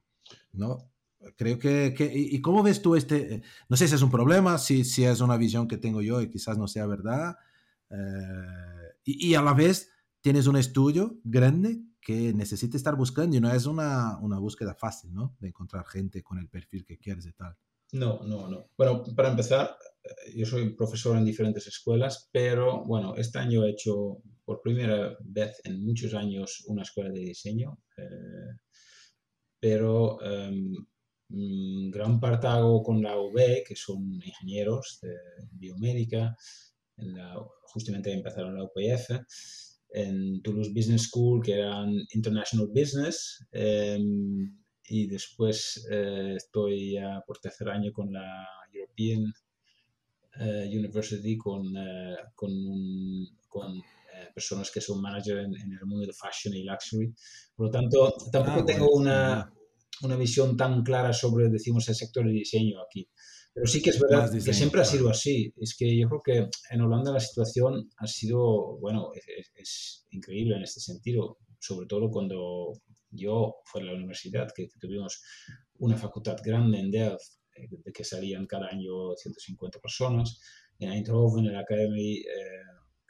¿no? Creo que, que y, cómo ves tú este, eh, no sé si es un problema, si, si es una visión que tengo yo y quizás no sea verdad, eh, y, y, a la vez tienes un estudio grande que necesita estar buscando y no es una, una búsqueda fácil, ¿no? De encontrar gente con el perfil que quieres y tal. No, no, no. Bueno, para empezar, eh, yo soy profesor en diferentes escuelas, pero bueno, este año he hecho por primera vez en muchos años una escuela de diseño, eh, pero em, gran parte hago con la UB, que son ingenieros de biomédica, justamente empezaron la UPF, en Toulouse Business School, que eran International Business, em, y después eh, estoy ya por tercer año con la European eh, University, con, eh, con, con personas que son manager en, el mundo de fashion y luxury. Por lo tanto, tampoco ah, tengo una, una, visión tan clara sobre, decimos, el sector de diseño aquí. Pero sí que es verdad que siempre ha sido así. Es que yo creo que en Holanda la situación ha sido, bueno, es, increíble en este sentido, sobre todo cuando yo fui a la universidad, que, tuvimos una facultad grande en Delft, eh, de que salían cada año 150 personas. En Eindhoven, en la Academy, eh,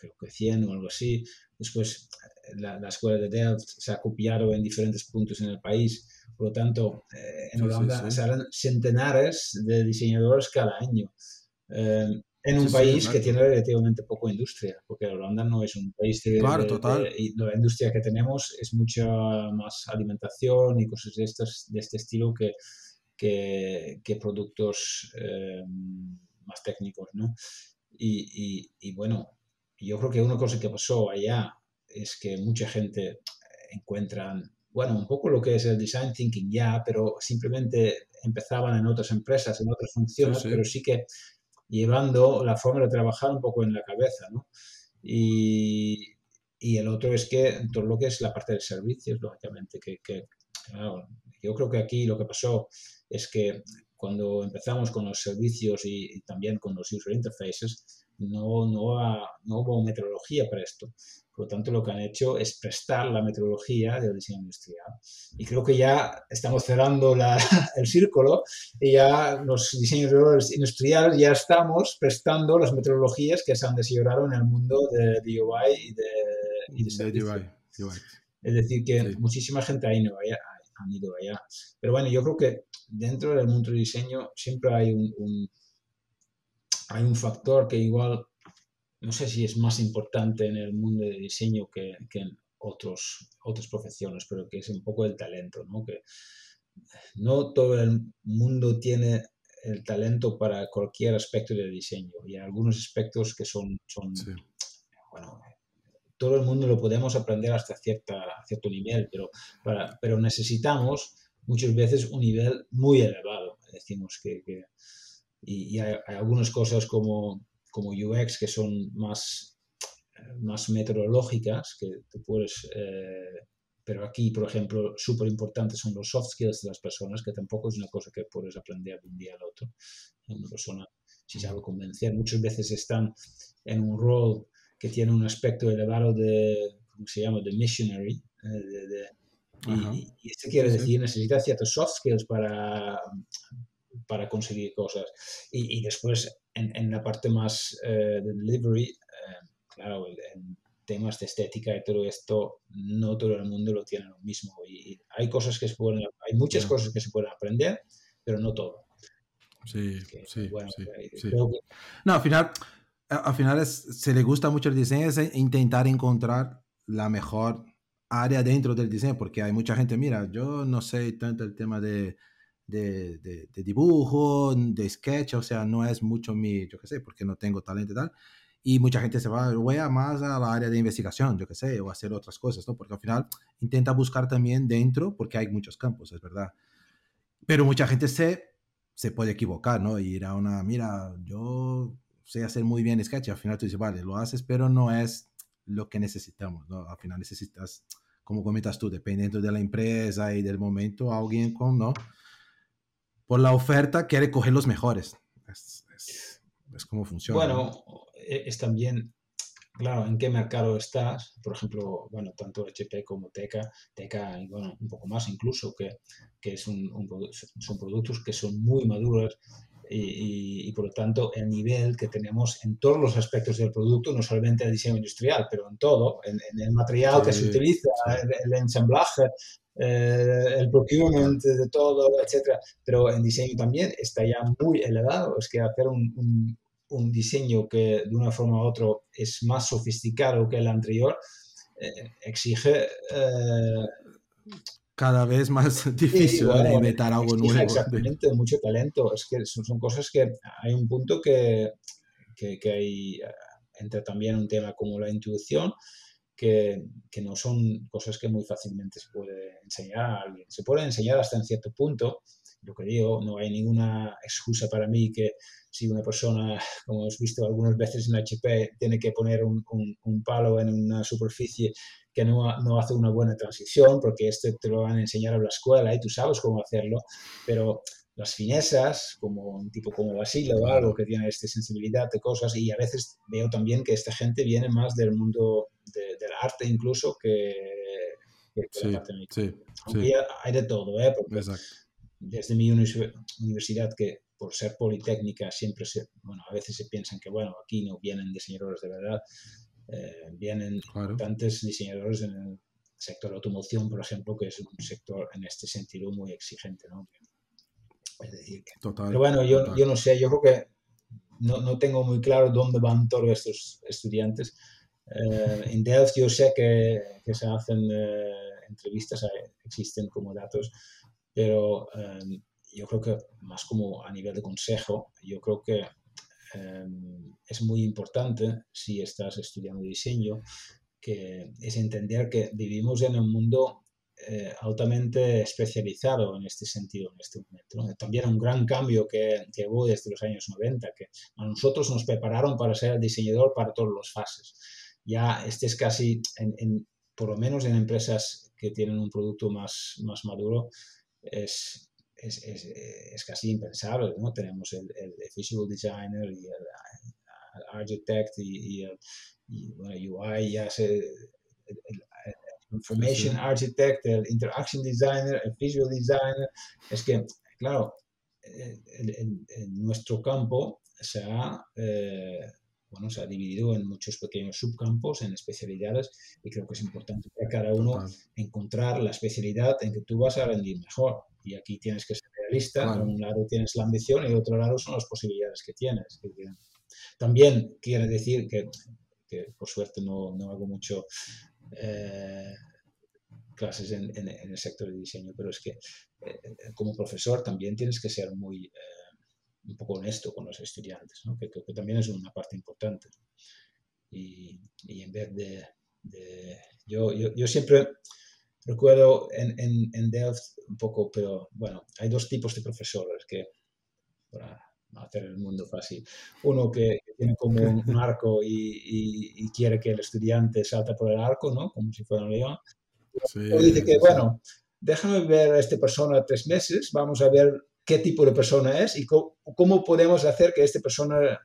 creo que 100 o algo así. Después, eh, la, la, escuela de Delft se ha copiado en diferentes puntos en el país por lo tanto, eh, en Holanda salen centenares de diseñadores cada año. Eh, en un país que tiene relativamente poco industria, porque Holanda no es un país de, claro, total. y la industria que tenemos es mucha más alimentación y cosas de, estos, de este estilo que, que, que productos eh, más técnicos, ¿no? Y, y, y, bueno, yo creo que una cosa que pasó allá es que mucha gente encuentra bueno, un poco lo que es el design thinking ya, pero simplemente empezaban en otras empresas, en otras funciones, pero sí que llevando la forma de trabajar un poco en la cabeza, ¿no? Y, y el otro es que todo lo que es la parte de servicios, lógicamente, que, que yo creo que aquí lo que pasó es que cuando empezamos con los servicios y, también con los user interfaces, no, no, no hubo metodología para esto. Por lo tanto, lo que han hecho es prestar la metodología del diseño industrial. Y creo que ya estamos cerrando el círculo y ya los diseñadores industriales ya estamos prestando las metodologías que se han desarrollado en el mundo de DIY y de, y de, Es decir, que muchísima gente ahí no han ido allá. Pero bueno, yo creo que dentro del mundo del diseño siempre hay un hay un factor que igual no sé si es más importante en el mundo de diseño que, en otros, otras profesiones, pero que es un poco el talento, ¿no? Que no todo el mundo tiene el talento para cualquier aspecto del diseño y algunos aspectos que son, son bueno, todo el mundo lo podemos aprender hasta cierta, cierto nivel, pero, para, pero necesitamos muchas veces un nivel muy elevado. Decimos que, y, hay, algunas cosas como como UX que son más, más metodológicas, que tú puedes... Eh, pero aquí, por ejemplo, súper importantes son los soft skills de las personas, que tampoco es una cosa que puedes aprender de un día al otro. Una persona, si sabe convencer, muchas veces están en un rol que tiene un aspecto elevado de, ¿cómo se llama?, de missionary. Eh, y, y, esto quiere decir, necesita ciertos soft skills para, para conseguir cosas. Y, y después, en, en, la parte más eh, de delivery, eh, claro, en temas de estética y todo esto, no todo el mundo lo tiene lo mismo. Y, hay cosas que se pueden, hay muchas cosas que se pueden aprender, pero no todo. Sí, sí, sí, No, al final, al final es, se le gusta mucho el diseño, es intentar encontrar la mejor área dentro del diseño, porque hay mucha gente, mira, yo no sé tanto el tema de de, de, dibujo, de sketch, o sea, no es mucho mi, yo qué sé, porque no tengo talento y tal. Y mucha gente se va, voy a más a la área de investigación, yo qué sé, o hacer otras cosas, ¿no? Porque al final intenta buscar también dentro, porque hay muchos campos, es verdad. Pero mucha gente se, se puede equivocar, ¿no? Ir a una, mira, yo sé hacer muy bien sketch, y al final tú dices, vale, lo haces, pero no es lo que necesitamos, ¿no? Al final necesitas, como comentas tú, dependiendo de la empresa y del momento, alguien con, ¿no? por la oferta quiere coger los mejores. Es, es, como funciona. Bueno, e, es también, claro, en qué mercado estás. Por ejemplo, bueno, tanto HP como Teca, Teca, bueno, un poco más incluso, que, que es un, son productos que son muy maduros y, y, por lo tanto el nivel que tenemos en todos los aspectos del producto, no solamente el diseño industrial, pero en todo, en, el material que se utiliza, el, ensamblaje, eh, el procurement de todo, etcétera, pero en diseño también está ya muy elevado. Es que hacer un, un, diseño que de una forma u otra es más sofisticado que el anterior eh, exige. Eh, cada vez más difícil de inventar algo nuevo. Exactamente, mucho talento. Es que son, son cosas que hay un punto que, que, que hay, entra también un tema como la intuición que, que, no son cosas que muy fácilmente se puede enseñar a alguien. Se puede enseñar hasta en cierto punto, lo que digo, no hay ninguna excusa para mí que si una persona, como hemos visto algunas veces en HP, tiene que poner un, un, palo en una superficie que no, no, hace una buena transición, porque esto te lo van a enseñar en la escuela y tú sabes cómo hacerlo, pero las finezas, como un tipo como Basile o algo que tiene esta sensibilidad de cosas, y a veces veo también que esta gente viene más del mundo del arte incluso que, que sí, la parte sí, sí. hay de todo, ¿eh? Porque desde mi universidad, que por ser politécnica siempre se, bueno, a veces se piensan que, bueno, aquí no vienen diseñadores de verdad, eh, vienen tantos diseñadores en el sector automoción, por ejemplo, que es un sector en este sentido muy exigente, ¿no? Es decir, que, pero bueno, yo, yo, no sé, yo creo que no, no, tengo muy claro dónde van todos estos estudiantes. Eh, en Delft yo sé que, que se hacen eh, entrevistas, existen como datos, pero em, yo creo que más como a nivel de consejo, yo creo que em, es muy importante si estás estudiando diseño, que es entender que vivimos en un mundo eh, altamente especializado en este sentido en este momento. También un gran cambio que, que, hubo desde los años 90, que a nosotros nos prepararon para ser el diseñador para todas las fases. Ya este es casi, en, por lo menos en empresas que tienen un producto más, más maduro, es, es, es, es, casi impensable, ¿no? Tenemos el, el visual designer y el, el architect y, y, el, y bueno, UI, ya se, el, information architect, el interaction designer, el visual designer. Es que, claro, en, nuestro campo se ha, eh, bueno, se ha dividido en muchos pequeños subcampos, en especialidades, y creo que es importante para cada uno encontrar la especialidad en que tú vas a rendir mejor. Y aquí tienes que ser realista, claro. un lado tienes la ambición y otro lado son las posibilidades que tienes. También quiere decir que, que por suerte no, no hago mucho eh, clases en, en, en, el sector de diseño, pero es que eh, como profesor también tienes que ser muy eh, un poco honesto con los estudiantes, ¿no? que creo que también es una parte importante. Y, y en vez de... de yo, yo, yo, siempre recuerdo en, en, en, Delft un poco, pero bueno, hay dos tipos de profesores que, para hacer el mundo fácil, uno que, tiene como un arco y, y, y, quiere que el estudiante salta por el arco, ¿no? Como si fuera un león. Sí, dice que, sí. bueno, déjame ver a esta persona tres meses, vamos a ver qué tipo de persona es y cómo, cómo podemos hacer que esta persona eh,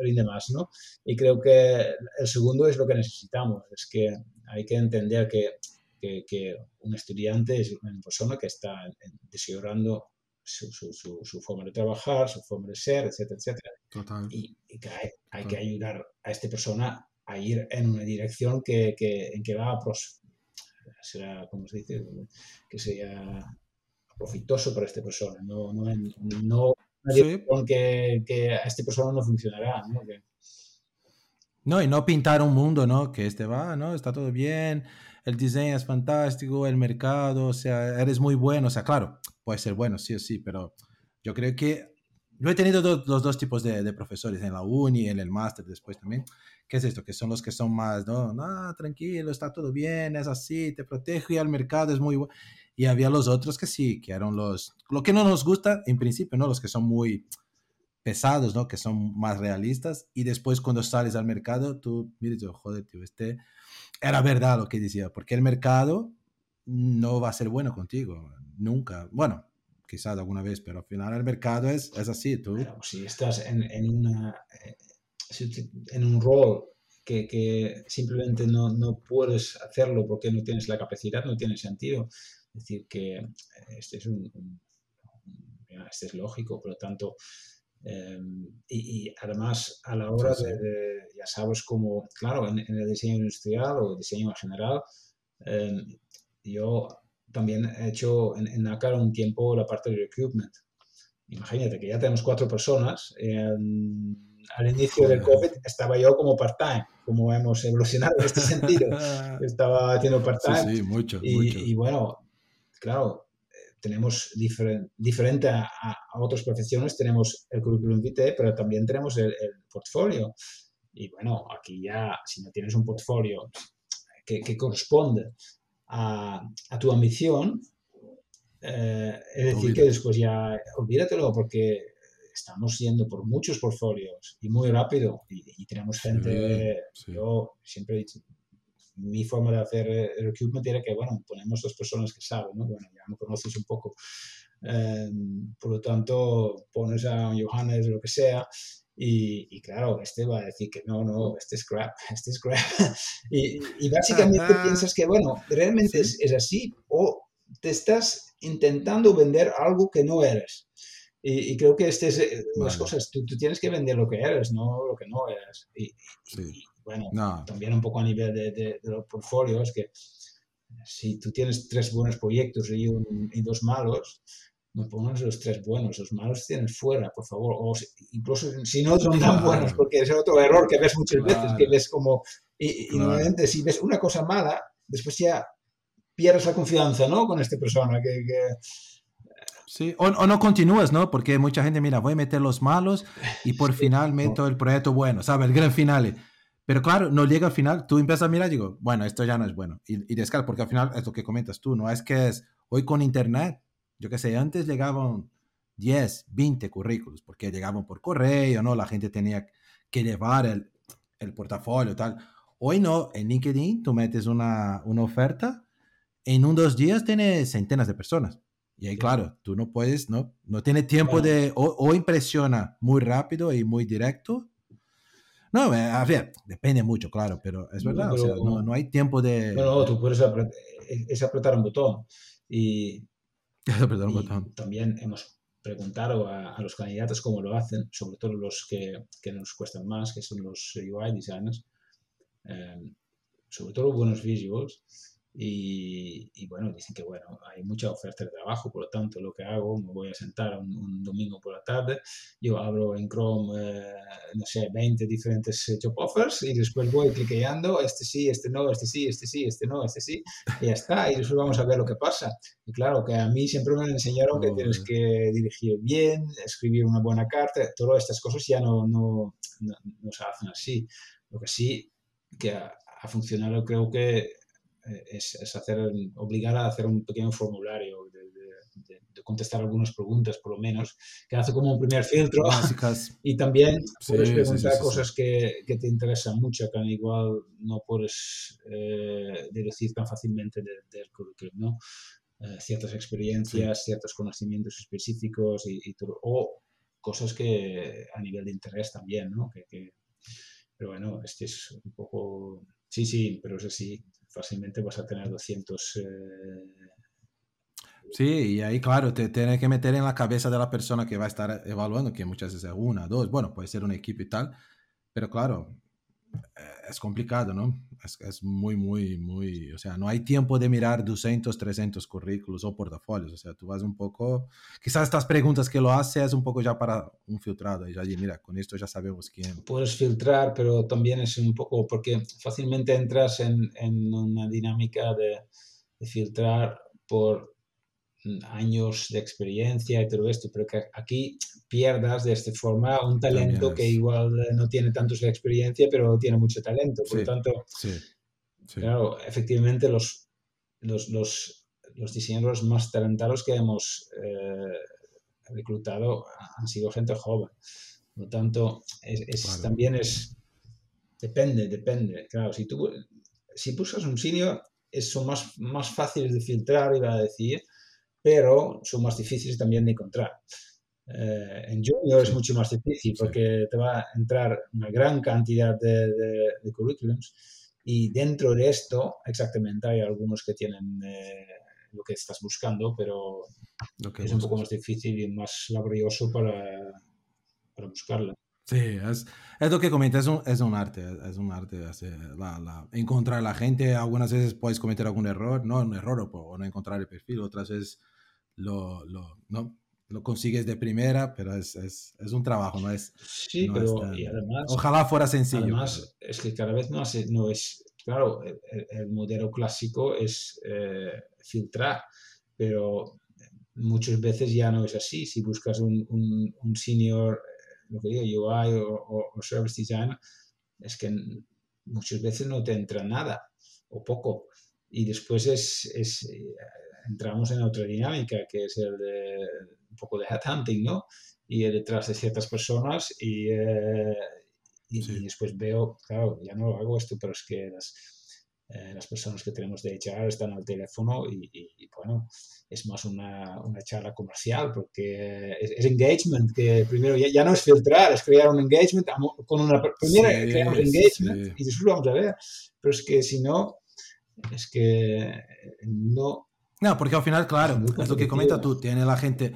rinde más, ¿no? Y creo que el segundo es lo que necesitamos, es que hay que entender que, que, que un estudiante es una persona que está desarrollando su, su, su, su, forma de trabajar, su forma de ser, etcétera, etcétera. Total. Y, y que hay, hay, que ayudar a esta persona a ir en una dirección que, que en que va a pros, será, como se dice, que sea profitoso para esta persona, no, no, en, no una dirección sí. que, que, a esta persona no funcionará, ¿no? Que... No, y no pintar un mundo, ¿no? Que este va, ¿no? Está todo bien, el diseño es fantástico, el mercado, o sea, eres muy bueno, o sea, claro, puede ser bueno, sí o sí, pero yo creo que yo he tenido do, los dos tipos de, de, profesores, en la uni, en el máster después también. ¿Qué es esto? Que son los que son más, no, no, tranquilo, está todo bien, es así, te protejo y el mercado es muy bueno. Y había los otros que sí, que eran los, lo que no nos gusta en principio, ¿no? Los que son muy pesados, ¿no? Que son más realistas. Y después cuando sales al mercado, tú, mire, yo, joder, tío, este era verdad lo que decía, porque el mercado no va a ser bueno contigo, nunca. Bueno, quizás alguna vez, pero al final el mercado es, es así. Tú. Pero si estás en, en, una, eh, en un rol que, que simplemente no, no, puedes hacerlo porque no tienes la capacidad, no tiene sentido. Es decir, que este es, un, un este es lógico, por lo tanto, eh, y, y, además a la hora sí, sí. De, de, ya sabes cómo, claro, en, en, el diseño industrial o diseño en general, eh, yo también he hecho en, en NACAR un tiempo la parte de recruitment. Imagínate que ya tenemos cuatro personas. En, al inicio del COVID estaba yo como part-time, como hemos evolucionado en este sentido. estaba haciendo part-time. Sí, sí, mucho, y, mucho. y bueno, claro, tenemos diferen, diferente a, a, otras profesiones, tenemos el currículum vitae, pero también tenemos el, el, portfolio. Y bueno, aquí ya, si no tienes un portfolio, que, corresponde a, a, tu ambición, eh, es decir, que después ya olvídatelo porque estamos yendo por muchos portfolios y muy rápido y, tenemos gente, yo siempre he dicho, mi forma de hacer el recruitment era que, bueno, ponemos dos personas que saben, ¿no? Bueno, ya me conoces un poco. Em, por lo tanto, pones a Johannes o lo que sea y, claro, este va a decir que no, no, este es crap, este es crap. y, y, básicamente piensas que, bueno, realmente es, es, así o te estás intentando vender algo que no eres. Y, creo que este es eh, las cosas, tú, tú, tienes que vender lo que eres, no lo que no eres. Y, bueno, también un poco a nivel de, de, los portfolios, que si tú tienes tres buenos proyectos y, y dos malos, no pongas los tres buenos, los malos tienes fuera, por favor. O incluso si no son tan buenos, porque es otro error que ves muchas veces, que ves como, y, normalmente si ves una cosa mala, después ya pierdes la confianza, ¿no? Con esta persona que... Sí, o, no continúas, ¿no? Porque mucha gente, mira, voy a meter los malos y por final meto el proyecto bueno, ¿sabes? El gran final. Pero claro, no llega al final, tú empiezas a mirar y digo, bueno, esto ya no es bueno. Y, y descarga, porque al final es lo que comentas tú, ¿no? Es que es, hoy con internet, yo qué sé, antes llegaban 10, 20 currículos, porque llegaban por correo, ¿no? La gente tenía que llevar el, el portafolio, tal. Hoy no, en LinkedIn tú metes una, una oferta, en un dos días tienes centenas de personas. Y ahí, claro, tú no puedes, ¿no? No tiene tiempo de, o, o, impresiona muy rápido y muy directo, no, eh, a ver, depende mucho, claro, pero es verdad, o sea, no, no, hay tiempo de... No, no, tú puedes apretar, es apretar un botón. Y, apretar un botón. también hemos preguntado a, a, los candidatos cómo lo hacen, sobre todo los que, que nos cuestan más, que son los UI designers, eh, sobre todo buenos visuals, y, bueno, dicen que bueno, hay mucha oferta de trabajo, por lo tanto lo que hago, me voy a sentar un, domingo por la tarde, yo abro en Chrome, eh, no sé, 20 diferentes eh, job offers y después voy cliqueando, este sí, este no, este sí, este sí, este no, este sí, y ya está, y después vamos a ver lo que pasa. Y claro, que a mí siempre me enseñaron que tienes que dirigir bien, escribir una buena carta, todas estas cosas ya no, no, no, se hacen así. Lo que sí que ha, ha funcionado creo que eh, es, hacer, obligar a hacer un pequeño formulario de, contestar algunas preguntas, por lo menos, que hace como un primer filtro. y también puedes preguntar cosas que, que, te interesan mucho, que igual no puedes eh, deducir tan fácilmente del currículum, ¿no? Eh, ciertas experiencias, ciertos conocimientos específicos y, todo, o cosas que a nivel de interés también, ¿no? Que, pero bueno, este es un poco... Sí, sí, pero es así fácilmente vas a tener 200... Eh, sí, y ahí, claro, te tienes que meter en la cabeza de la persona que va a estar evaluando, que muchas veces es una, dos, bueno, puede ser un equipo y tal, pero claro, es complicado, ¿no? Es, es, muy, muy, muy, o sea, no hay tiempo de mirar 200, 300 currículos o portafolios, o sea, tú vas un poco, quizás estas preguntas que lo haces es un poco ya para un filtrado, y ya, mira, con esto ya sabemos quién. Puedes filtrar, pero también es un poco, porque fácilmente entras en, en una dinámica de, de filtrar por años de experiencia y todo esto, pero que aquí pierdas de esta forma un talento que igual no tiene tantos de experiencia, pero tiene mucho talento. Por lo tanto, claro, efectivamente los, los, los, los, diseñadores más talentados que hemos eh, reclutado han sido gente joven. Por lo tanto, es, también es... Depende, depende. Claro, si tú si buscas un senior, son más, más fáciles de filtrar, iba a decir, pero son más difíciles también de encontrar. Eh, en Junior es mucho más difícil porque te va a entrar una gran cantidad de, de, currículums y dentro de esto, exactamente, hay algunos que tienen eh, lo que estás buscando, pero es un poco más difícil y más laborioso para, para buscarla. Sí, es, es, lo que comenta, es un, es un arte, es un arte la, la, encontrar a la gente. Algunas veces puedes cometer algún error, no un error o, o no encontrar el perfil, otras veces lo, lo, ¿no? lo consigues de primera, pero es, es, es un trabajo, no es... Sí, pero y además... Ojalá fuera sencillo. Además, es que cada vez no, no es... Claro, el, modelo clásico es eh, filtrar, pero muchas veces ya no es así. Si buscas un, un, un senior, lo que digo, UI o, o, service design, es que muchas veces no te entra nada. o poco. Y después es, es entramos en otra dinámica, que es el de un poco de headhunting, ¿no? Y detrás de ciertas personas y, y, después veo, claro, ya no hago esto, pero es que las, eh, las personas que tenemos de HR están al teléfono y, bueno, es más una, una charla comercial porque es, engagement, que primero ya, no es filtrar, es crear un engagement con una primero creamos engagement y después lo vamos a ver, pero es que si no, es que no... No, porque al final, claro, es lo que comenta tú, tiene la gente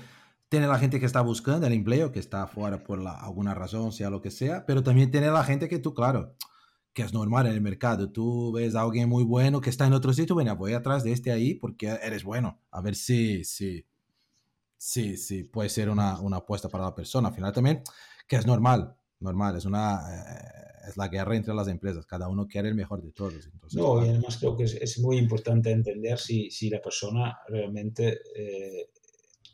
tiene la gente que está buscando el empleo, que está fuera por la, alguna razón, sea lo que sea, pero también tiene la gente que tú, claro, que es normal en el mercado. Tú ves a alguien muy bueno que está en otro sitio, bueno, voy atrás de este ahí porque eres bueno. A ver si, si, si, si puede ser una, una apuesta para la persona. Al final también, que es normal, normal, es una... Eh, es la guerra entre las empresas, cada uno quiere el mejor de todos. Entonces, no, y además creo que es, es, muy importante entender si, si la persona realmente eh,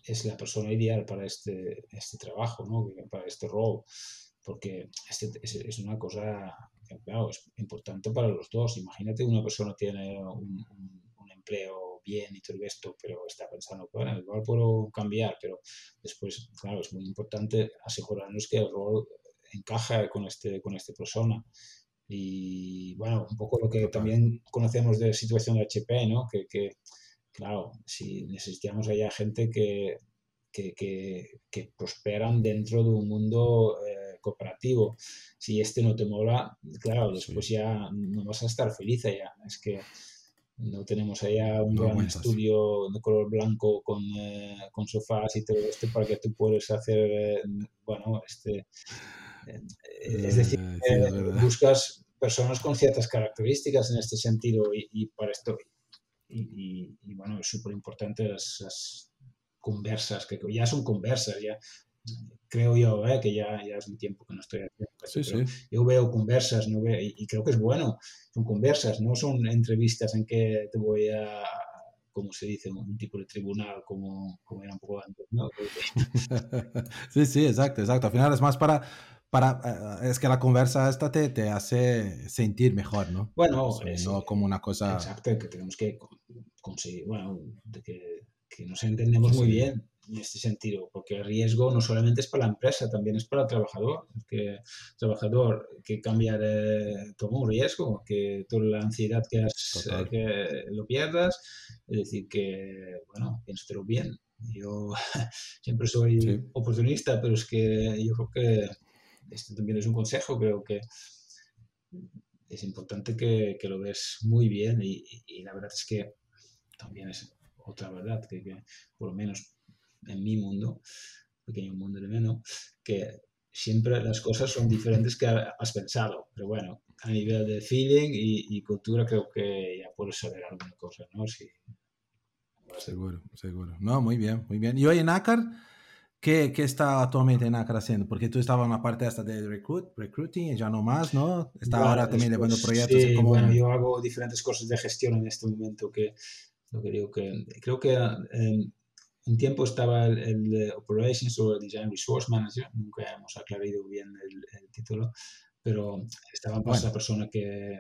es la persona ideal para este, este trabajo, ¿no? para este rol, porque este, es, es una cosa claro, es importante para los dos. Imagínate una persona tiene un, un, empleo bien y todo esto, pero está pensando, bueno, igual puedo cambiar, pero después, claro, es muy importante asegurarnos que el rol encaja con este, con esta persona. Y bueno, un poco lo que también conocemos de la situación de HP, ¿no? Que, que claro, si necesitamos allá gente que, que, que, que prosperan dentro de un mundo eh, cooperativo. Si este no te mola, claro, después ya no vas a estar feliz allá. Es que no tenemos allá un gran estudio de color blanco con, eh, con, sofás y todo esto para que tú puedas hacer, eh, bueno, este... es decir, buscas personas con ciertas características en este sentido y, para esto y, bueno, es súper importante las, conversas, que ya son conversas, ya creo yo eh, que ya, ya es un tiempo que no estoy haciendo. Yo veo conversas no veo, y, creo que es bueno, son conversas, no son entrevistas en que te voy a, como se dice, un tipo de tribunal como, como era un poco antes. ¿no? sí, sí, exacto, exacto. Al final es más para, para eh, es que la conversa esta te, te hace sentir mejor, ¿no? Bueno, no como una cosa... Exacto, que tenemos que conseguir, bueno, que que nos entendemos muy bien en este sentido, porque el riesgo no solamente es para la empresa, también es para el trabajador, que el trabajador que cambia de, toma un riesgo, que toda la ansiedad que, has, que lo pierdas, es decir, que, bueno, piénsatelo bien. Yo siempre soy oportunista, pero es que yo creo que esto también es un consejo, creo que es importante que, que lo ves muy bien y, y la verdad es que también es otra verdad, que, por lo menos en mi mundo, pequeño mundo de menos, que siempre las cosas son diferentes que has pensado, pero bueno, a nivel de feeling y, cultura creo que ya puedes saber alguna cosa, ¿no? Sí. Seguro, seguro. No, muy bien, muy bien. ¿Y hoy en ACAR? ¿Qué, ¿Qué, está actualmente en ACAR haciendo? Porque tú estabas en la parte esta de recruit, recruiting, ya no más, ¿no? Está ahora también llevando proyectos. Sí, bueno, yo hago diferentes cosas de gestión en este momento que lo que digo que creo que eh, un tiempo estaba el, el, Operations o el Design Resource Manager, nunca hemos aclarado bien el, título, pero estaba más la persona que,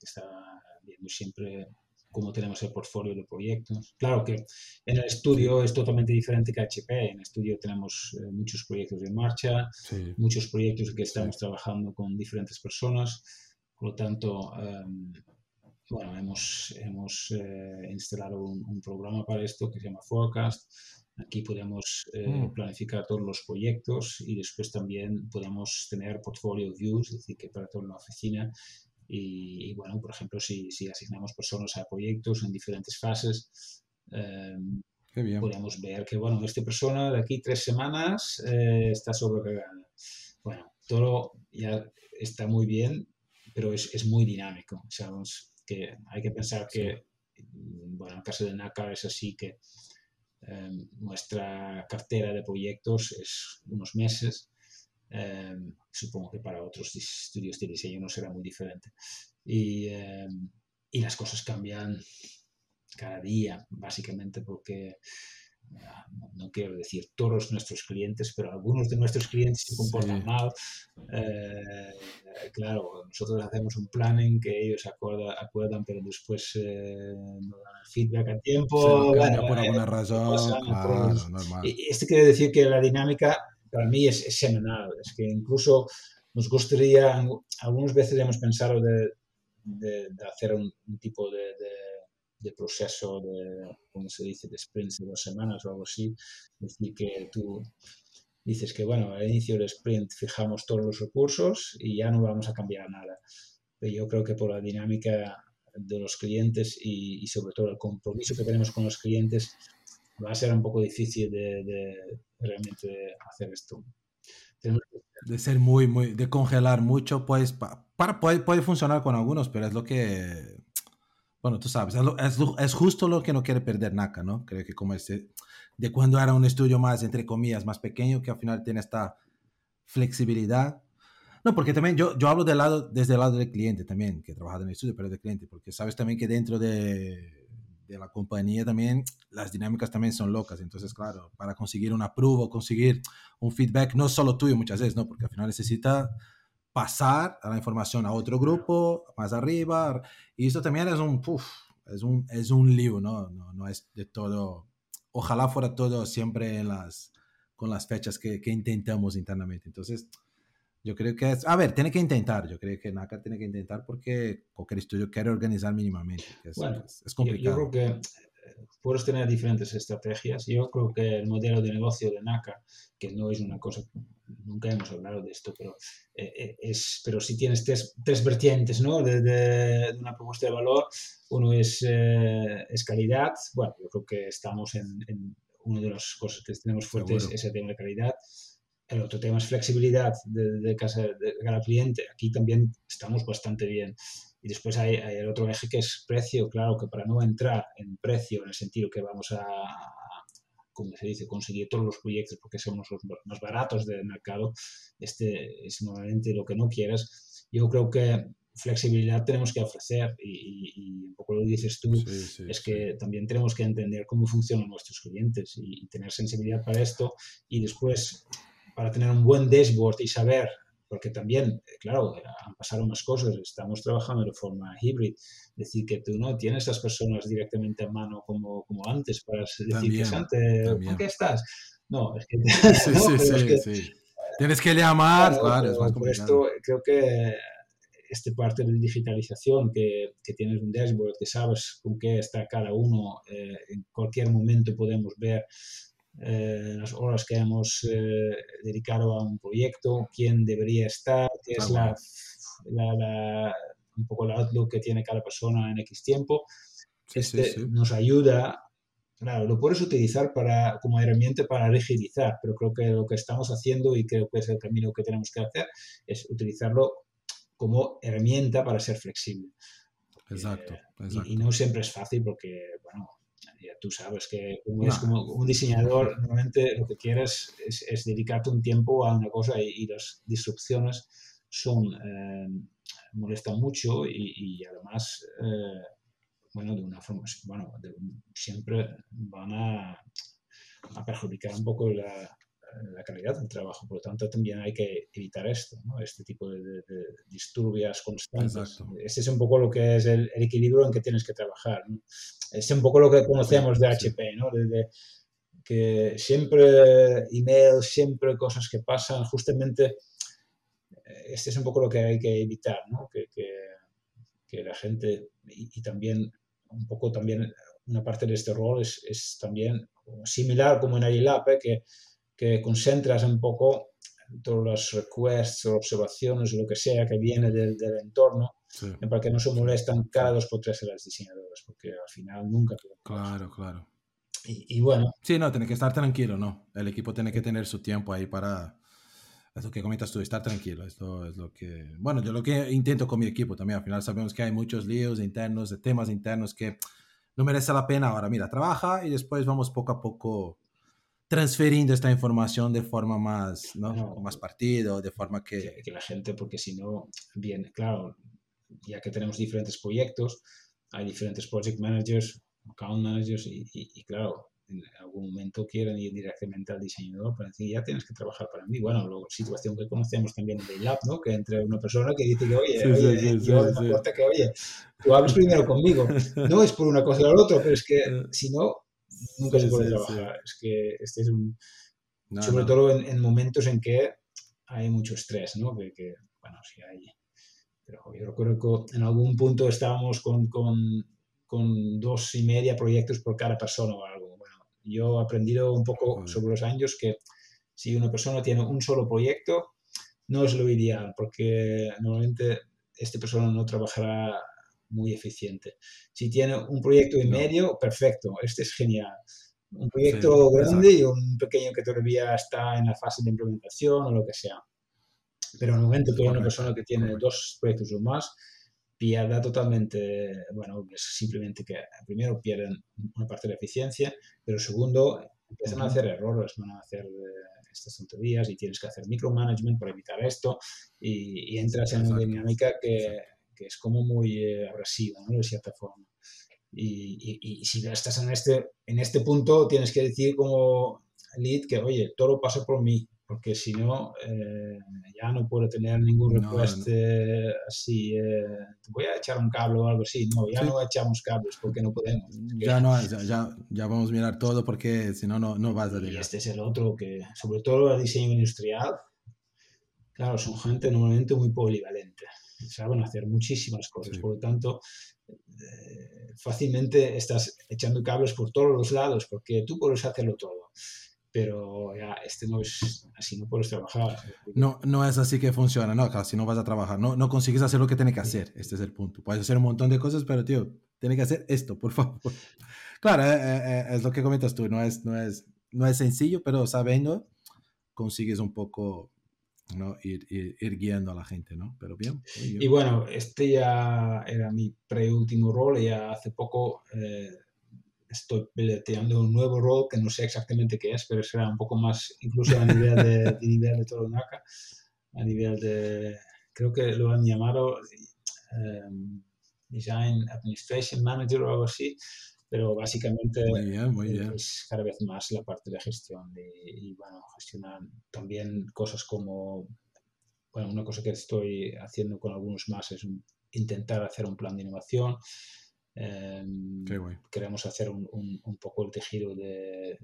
estaba viendo siempre cómo tenemos el portfolio de proyectos. Claro que en el estudio es totalmente diferente que HP. En el estudio tenemos eh, muchos proyectos en marcha, muchos proyectos que estamos trabajando con diferentes personas. Por lo tanto, um, bueno, hemos, hemos eh, instalado un, programa para esto que se llama Forecast. Aquí podemos eh, mm. planificar todos los proyectos y después también podemos tener portfolio views, es decir, que para toda la oficina. Y, bueno, por ejemplo, si, si, asignamos personas a proyectos en diferentes fases, em, podemos ver que, bueno, esta persona de aquí tres semanas eh, está sobrecargada. Bueno, todo ya está muy bien, pero es, es muy dinámico. Sabemos, que hay que pensar que, bueno, en el caso de NACA es así que em, nuestra cartera de proyectos es unos meses. Em, supongo que para otros estudios de diseño no será muy diferente. Y, em, y las cosas cambian cada día, básicamente porque no quiero decir todos nuestros clientes, pero algunos de nuestros clientes se comportan mal. Eh, claro, nosotros hacemos un planning que ellos acuerdan, pero después eh, no dan el feedback a tiempo. bueno, por alguna razón. Claro, normal. Esto quiere decir que la dinámica para mí es, semanal. Es que incluso nos gustaría, algunas veces hemos pensado de, de, hacer un, tipo de de proceso de, como se dice, de sprints de dos semanas o algo así. Es decir, que tú dices que, bueno, al inicio del sprint fijamos todos los recursos y ya no vamos a cambiar nada. Pero yo creo que por la dinámica de los clientes y, sobre todo el compromiso que tenemos con los clientes, va a ser un poco difícil de, realmente hacer esto. De ser muy, muy, de congelar mucho, pues, para, puede, puede funcionar con algunos, pero es lo que bueno, tú sabes, es, justo lo que no quiere perder Naka, ¿no? Creo que como este, de cuando era un estudio más, entre comillas, más pequeño, que al final tiene esta flexibilidad. No, porque también yo, yo hablo del lado, desde el lado del cliente también, que he trabajado en el estudio, pero del cliente, porque sabes también que dentro de, de la compañía también las dinámicas también son locas. Entonces, claro, para conseguir una prueba, conseguir un feedback, no solo tuyo muchas veces, ¿no? Porque al final necesita pasar a la información a otro grupo, más arriba. Y esto también es un, es un, es un lío, ¿no? ¿no? No es de todo. Ojalá fuera todo siempre en las, con las fechas que, que intentamos internamente. Entonces, yo creo que es, a ver, tiene que intentar, yo creo que NACA tiene que intentar porque cualquier estudio quiere organizar mínimamente. es, bueno, es, complicado. Yo, creo que puedes tener diferentes estrategias. Yo creo que el modelo de negocio de NACA, que no es una cosa nunca hemos hablado de esto, pero, eh, eh, es, pero si tienes tres, tres vertientes ¿no? de, de, una propuesta de valor. Uno es, eh, es calidad. Bueno, yo creo que estamos en, en una de las cosas que tenemos fuertes es ese tema de calidad. El otro tema es flexibilidad de, de casa de cada cliente. Aquí también estamos bastante bien. Y después hay, hay, el otro eje que es precio. Claro que para no entrar en precio en el sentido que vamos a, como se dice, conseguir todos los proyectos porque somos los más baratos del mercado, este es normalmente lo que no quieres. Yo creo que flexibilidad tenemos que ofrecer y, un poco lo dices tú, es que también tenemos que entender cómo funcionan nuestros clientes y, tener sensibilidad para esto y después para tener un buen dashboard y saber porque también, eh, claro, han pasado más cosas, estamos trabajando de forma híbrida, es decir, que tú no tienes a las personas directamente a mano como, como antes para decir también, que antes, ¿por qué estás? No, es que, sí, sí, sí, sí, Tienes que llamar, claro, es más Por esto creo que esta parte de digitalización, que, que, tienes un dashboard, que sabes con qué está cada uno, eh, en cualquier momento podemos ver eh, las horas que hemos eh, dedicado a un proyecto, quién debería estar, qué es la, la, un poco el outlook que tiene cada persona en X tiempo. este nos ayuda, claro, lo puedes utilizar para, como herramienta para rigidizar, pero creo que lo que estamos haciendo y creo que es el camino que tenemos que hacer es utilizarlo como herramienta para ser flexible. Exacto, exacto. Y, y, no siempre es fácil porque, bueno, tú sabes que como un diseñador, normalmente lo que quieres es, dedicarte un tiempo a una cosa y, las disrupciones son, eh, molestan mucho y, además, eh, bueno, de una forma, bueno, siempre van a, a perjudicar un poco la, la calidad del trabajo. Por lo tanto, también hay que evitar esto, ¿no? este tipo de, disturbios constantes. Este es un poco lo que es el, equilibrio en que tienes que trabajar. ¿no? Es un poco lo que conocemos de HP, ¿no? De, que siempre email, siempre cosas que pasan, justamente este es un poco lo que hay que evitar, ¿no? que, que, que la gente y, también un poco también una parte de este rol es, es también similar como en ILAP, ¿eh? que que concentras un poco todos los requests observaciones o lo que sea que viene del, del entorno para que no se molestan cada dos por tres a las diseñadoras, porque al final nunca... Claro, claro. Y, bueno... Sí, no, tiene que estar tranquilo, ¿no? El equipo tiene que tener su tiempo ahí para... Es lo que comentas tú, estar tranquilo. Esto es lo que... Bueno, yo lo que intento con mi equipo también. Al final sabemos que hay muchos líos internos, de temas internos que no merece la pena. Ahora, mira, trabaja y después vamos poco a poco transferiendo esta información de forma más, ¿no? más partido, de forma que... que... la gente, porque si no, bien, claro, ya que tenemos diferentes proyectos, hay diferentes project managers, account managers y, y, claro, en algún momento quieren ir directamente al diseñador para decir, ya tienes que trabajar para mí. Bueno, la situación que conocemos también en Lab, ¿no? Que entre una persona que dice que, oye, oye yo me importa que, oye, tú hables primero conmigo. No es por una cosa o la otra, pero es que si no, nunca se puede trabajar. Es que este es un... sobre todo en, momentos en que hay mucho estrés, ¿no? Que, que bueno, sí hay... Pero yo recuerdo que en algún punto estábamos con, con, con dos y media proyectos por cada persona o algo yo he aprendido un poco sobre los años que si una persona tiene un solo proyecto, no es lo ideal, porque normalmente esta persona no trabajará muy eficiente. Si tiene un proyecto y medio, perfecto, este es genial. Un proyecto grande y un pequeño que todavía está en la fase de implementación o lo que sea. Pero en el momento que hay una persona que tiene dos proyectos o más, pierda totalmente, bueno, es simplemente que primero pierden una parte de la eficiencia, pero segundo, empiezan a hacer errores, van a hacer eh, estas tonterías y tienes que hacer micromanagement para evitar esto y, entras en una dinámica que, que, es como muy eh, agresiva, ¿no? De cierta forma. Y, y, y, si estás en este, en este punto, tienes que decir como lead que, oye, todo pasa por mí, porque si no, eh, ya no puedo tener ningún request así, eh, voy a echar un cable o algo así. No, ya no echamos cables porque no podemos. Ya no, ya, ya, vamos a mirar todo porque si no, no vas a llegar. Y este es el otro que, sobre todo el diseño industrial, claro, son gente normalmente muy polivalente. Saben hacer muchísimas cosas, por lo tanto, eh, fácilmente estás echando cables por todos los lados porque tú puedes hacerlo todo pero ya este no es así, no puedes trabajar. No, no es así que funciona, no, casi no vas a trabajar, no, no consigues hacer lo que tienes que hacer, este es el punto. Puedes hacer un montón de cosas, pero tío, tienes que hacer esto, por favor. Claro, eh, eh, eh, es lo que comentas tú, no es, no, es, no es sencillo, pero sabiendo, consigues un poco ¿no? Ir, ir, guiando a la gente, ¿no? Pero bien. Y bueno, este ya era mi preúltimo rol, ya hace poco estoy peleando un nuevo rol que no sé exactamente qué es, pero será un poco más, incluso a nivel de, nivel de Toronaka, a nivel de, creo que lo han llamado em, Design Administration Manager o algo así, pero básicamente es cada vez más la parte de gestión y, bueno, gestionar también cosas como, bueno, una cosa que estoy haciendo con algunos más es intentar hacer un plan de innovación, Em, queremos hacer un, un, poco el tejido de,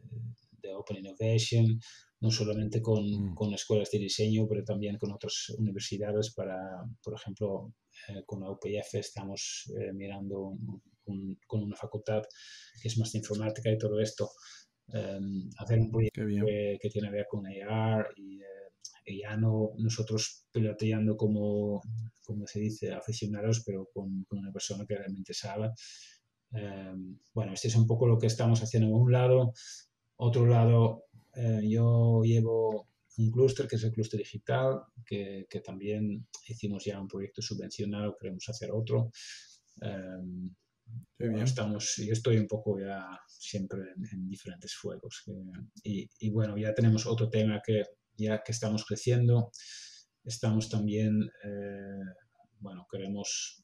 de, Open Innovation, no solamente con, mm. con, escuelas de diseño, pero también con otras universidades para, por ejemplo, eh, con la UPF estamos eh, mirando con una facultad que es más de informática y todo esto, em, hacer un proyecto que, que, tiene que ver con AR y eh, y ya no nosotros piloteando como, como se dice, aficionados, pero con, con una persona que realmente sabe. Em, bueno, este es un poco lo que estamos haciendo en un lado. Otro lado, eh, yo llevo un clúster que es el clúster digital, que, que, también hicimos ya un proyecto subvencionado, queremos hacer otro. Um, estamos, yo estoy un poco ya siempre en, diferentes fuegos. y, y, bueno, ya tenemos otro tema que ya que estamos creciendo, estamos también, eh, bueno, queremos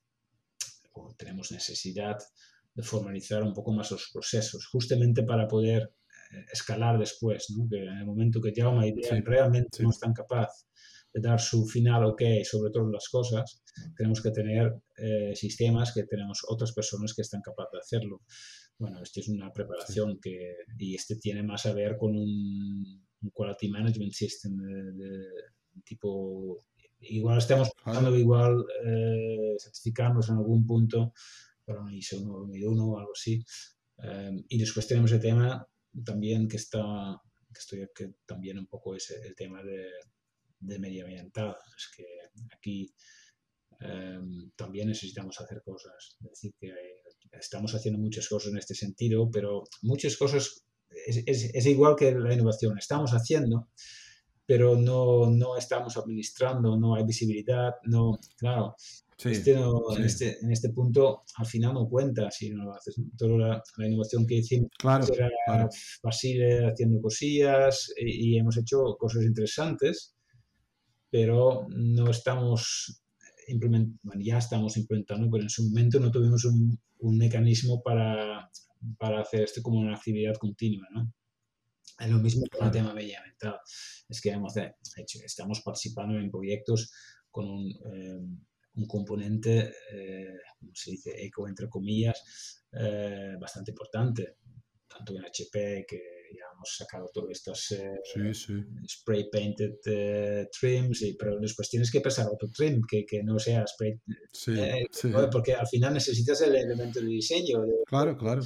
o tenemos necesidad de formalizar un poco más los procesos, justamente para poder eh, escalar después, ¿no? que en el momento que ya una idea realmente no es tan capaz de dar su final ok sobre todas las cosas, tenemos que tener eh, sistemas que tenemos otras personas que están capaces de hacerlo. Bueno, esto es una preparación que, y este tiene más a ver con un un quality management system de, tipo igual estamos buscando igual eh, certificarnos en algún punto para un ISO 9001 o algo así em, y después tenemos el tema también que está que estoy que también un poco es el tema de, de medioambiental es que aquí em, también necesitamos hacer cosas es decir que estamos haciendo muchas cosas en este sentido pero muchas cosas es, igual que la innovación. Estamos haciendo, pero no, no estamos administrando, no hay visibilidad, no, claro. este En, este, en este punto al final no cuenta si no lo haces. Toda la, innovación que hicimos claro, era Basile haciendo cosillas y, hemos hecho cosas interesantes, pero no estamos implementando, bueno, ya estamos implementando, pero en su momento no tuvimos un, un mecanismo para para hacer esto como una actividad continua, ¿no? Es lo mismo con el tema medioambiental. Es que hemos hecho, estamos participando en proyectos con un, eh, un componente, eh, como se dice, eco entre comillas, eh, bastante importante, tanto en HP que ya hemos sacado todos estos sí, sí. spray painted trims, y, pero después tienes que pensar otro trim que, que no sea spray, Sí, sí. porque al final necesitas el elemento de diseño. de- Claro, claro.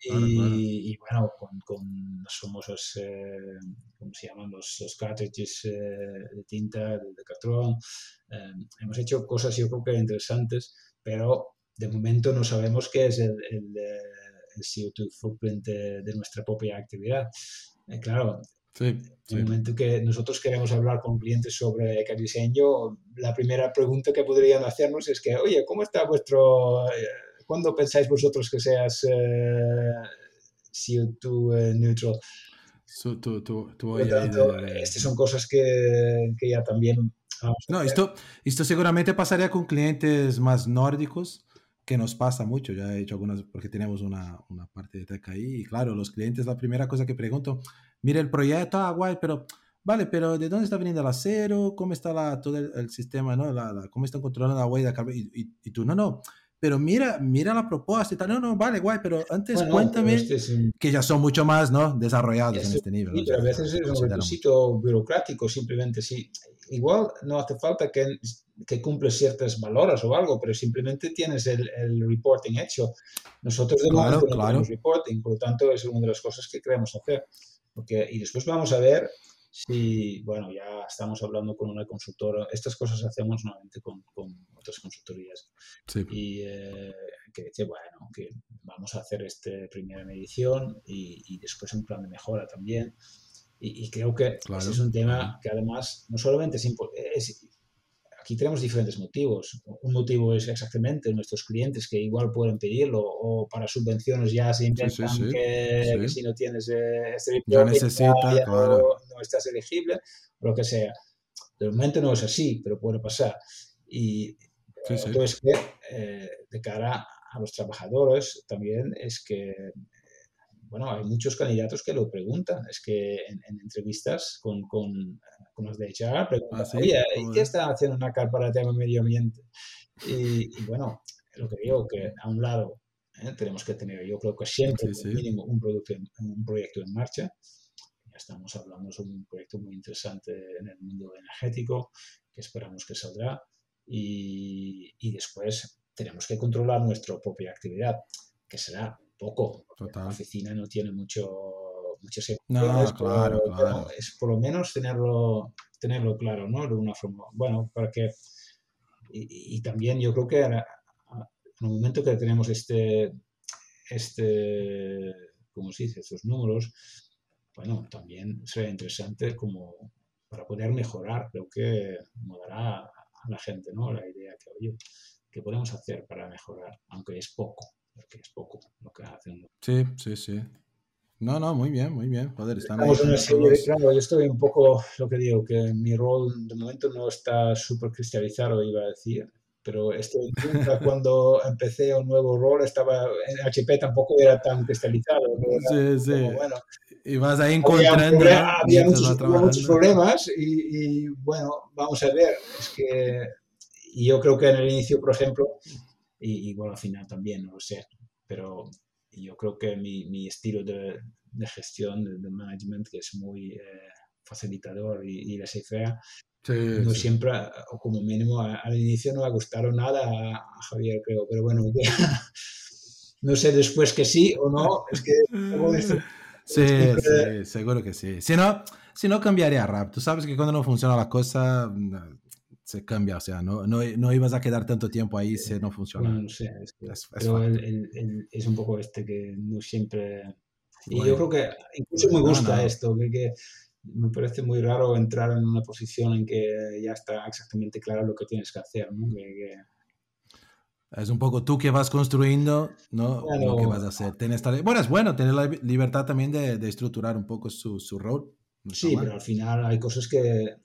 Y, Claro, y bueno, con, con los famosos, eh, ¿cómo se llaman? Los, los cartridges eh, de tinta, de, de cartón. Eh, hemos hecho cosas yo creo que interesantes, pero de momento no sabemos qué es el, el, eh, el CO2 footprint de, de nuestra propia actividad. Eh, claro, Sí, en sí. el momento que nosotros queremos hablar con clientes sobre ecodiseño, la primera pregunta que podrían hacernos es que, oye, ¿cómo está vuestro... eh, ¿Cuándo pensáis vosotros que seas eh, CO2 eh, neutral? Por ahí tanto, de- de- estas son cosas que, que ya también... No, esto, esto seguramente pasaría con clientes más nórdicos, que nos pasa mucho. Ya he hecho algunas, porque tenemos una, una parte de tech ahí. Y claro, los clientes, la primera cosa que pregunto, mire el proyecto, ah, guay, pero, vale, pero ¿de dónde está viniendo el acero? ¿Cómo está la, todo el, el sistema, no? La, la- ¿Cómo están controlando la huella de carbono? Y, y- y tú, no, no, pero mira, mira la propuesta y tal. No, no, vale, guay, pero antes Bueno, cuéntame, este es un- que ya son mucho más, ¿no? Desarrollados en Eso, este nivel. Sí, pero a veces es un requisito burocrático, simplemente sí. Igual no hace falta que, que cumples ciertas valores o algo, pero simplemente tienes el, el reporting hecho. Nosotros de Claro, momento no claro. tenemos reporting, por lo tanto es una de las cosas que queremos hacer. Porque, y después vamos a ver si, bueno, ya estamos hablando con una consultora. Estas cosas hacemos normalmente con, con otras consultorías Sí. y eh, que dice, bueno, que vamos a hacer esta primera medición y, y después un plan de mejora también. Y, y creo que Claro, ese es un tema que además no solamente es, es- Aquí tenemos diferentes motivos. Un motivo es exactamente nuestros clientes que igual pueden pedirlo o para subvenciones ya se inventan sí, que, sí. que si no tienes eh, este Ya necesita, ya claro. no, no estás elegible, lo que sea. De momento no es así, pero puede pasar. Y Sí, sí. entonces, que, eh, de cara a los trabajadores también es que, bueno, hay muchos candidatos que lo preguntan. Es que en, en entrevistas con, con, HR preguntan, Ah, sí, oye, ¿y qué está haciendo una para el tema medio ambiente? Y, y bueno, lo que digo, que a un lado eh, tenemos que tener, yo creo que siempre Sí, como sí. mínimo un, producto un proyecto en marcha. Ya estamos hablando de un proyecto muy interesante en el mundo energético que esperamos que saldrá y, y después tenemos que controlar nuestra propia actividad, que será poco. Total. La oficina no tiene mucho, No, emociones, claro, pero- claro. pero es por lo menos tenerlo, tenerlo claro, ¿no? De una forma, bueno, para que... Y, y también yo creo que en el momento que tenemos este, este, ¿cómo se dice? Estos números, bueno, también será interesante como para poder mejorar, creo que dará a la gente, ¿no? La idea que, oye, ¿qué podemos hacer para mejorar? Aunque es poco, porque es poco lo que hacen. Sí, sí, sí. No, no, muy bien, muy bien. Joder, están ahí una serie de, los- claro, yo estoy un poco, lo que digo, que mi rol de momento no está súper cristalizado, iba a decir, pero estoy cuando empecé un nuevo rol, estaba en HP tampoco era tan cristalizado, Sí, sí. como, bueno, Y vas ahí encontrando, había muchos, había muchos trabajando. problemas y, y, bueno, vamos a ver, es que y yo creo que en el inicio, por ejemplo, y igual al final también, no lo sé, pero yo creo que mi, mi estilo de, de gestión, de, de management, que es muy eh, facilitador y, y laissez-faire, Sí, no sí. siempre, o como mínimo a- al inicio no ha gustado nada a, a Javier, creo, pero bueno, no sé después que sí o no, es que Sí, siempre- sí, seguro que sí. Si no, si no cambiaría rap. Tú sabes que cuando no funciona la cosa, mm, se cambia. O sea, no, no, no ibas a quedar tanto tiempo ahí si no funciona. Bueno, no sé, es, que- Es- es pero el- el- el- es un poco este que no siempre... Y Bueno. yo creo que incluso me gusta no. esto, que, que me parece muy raro entrar en una posición en que ya está exactamente claro lo que tienes que hacer, ¿no? Que- Es un poco tú que vas construyendo, ¿no? Bueno. Lo que vas a hacer. Tienes Bueno, es bueno tener la li- libertad también de, de estructurar un poco su, su rol. Sí, pero al final hay cosas que,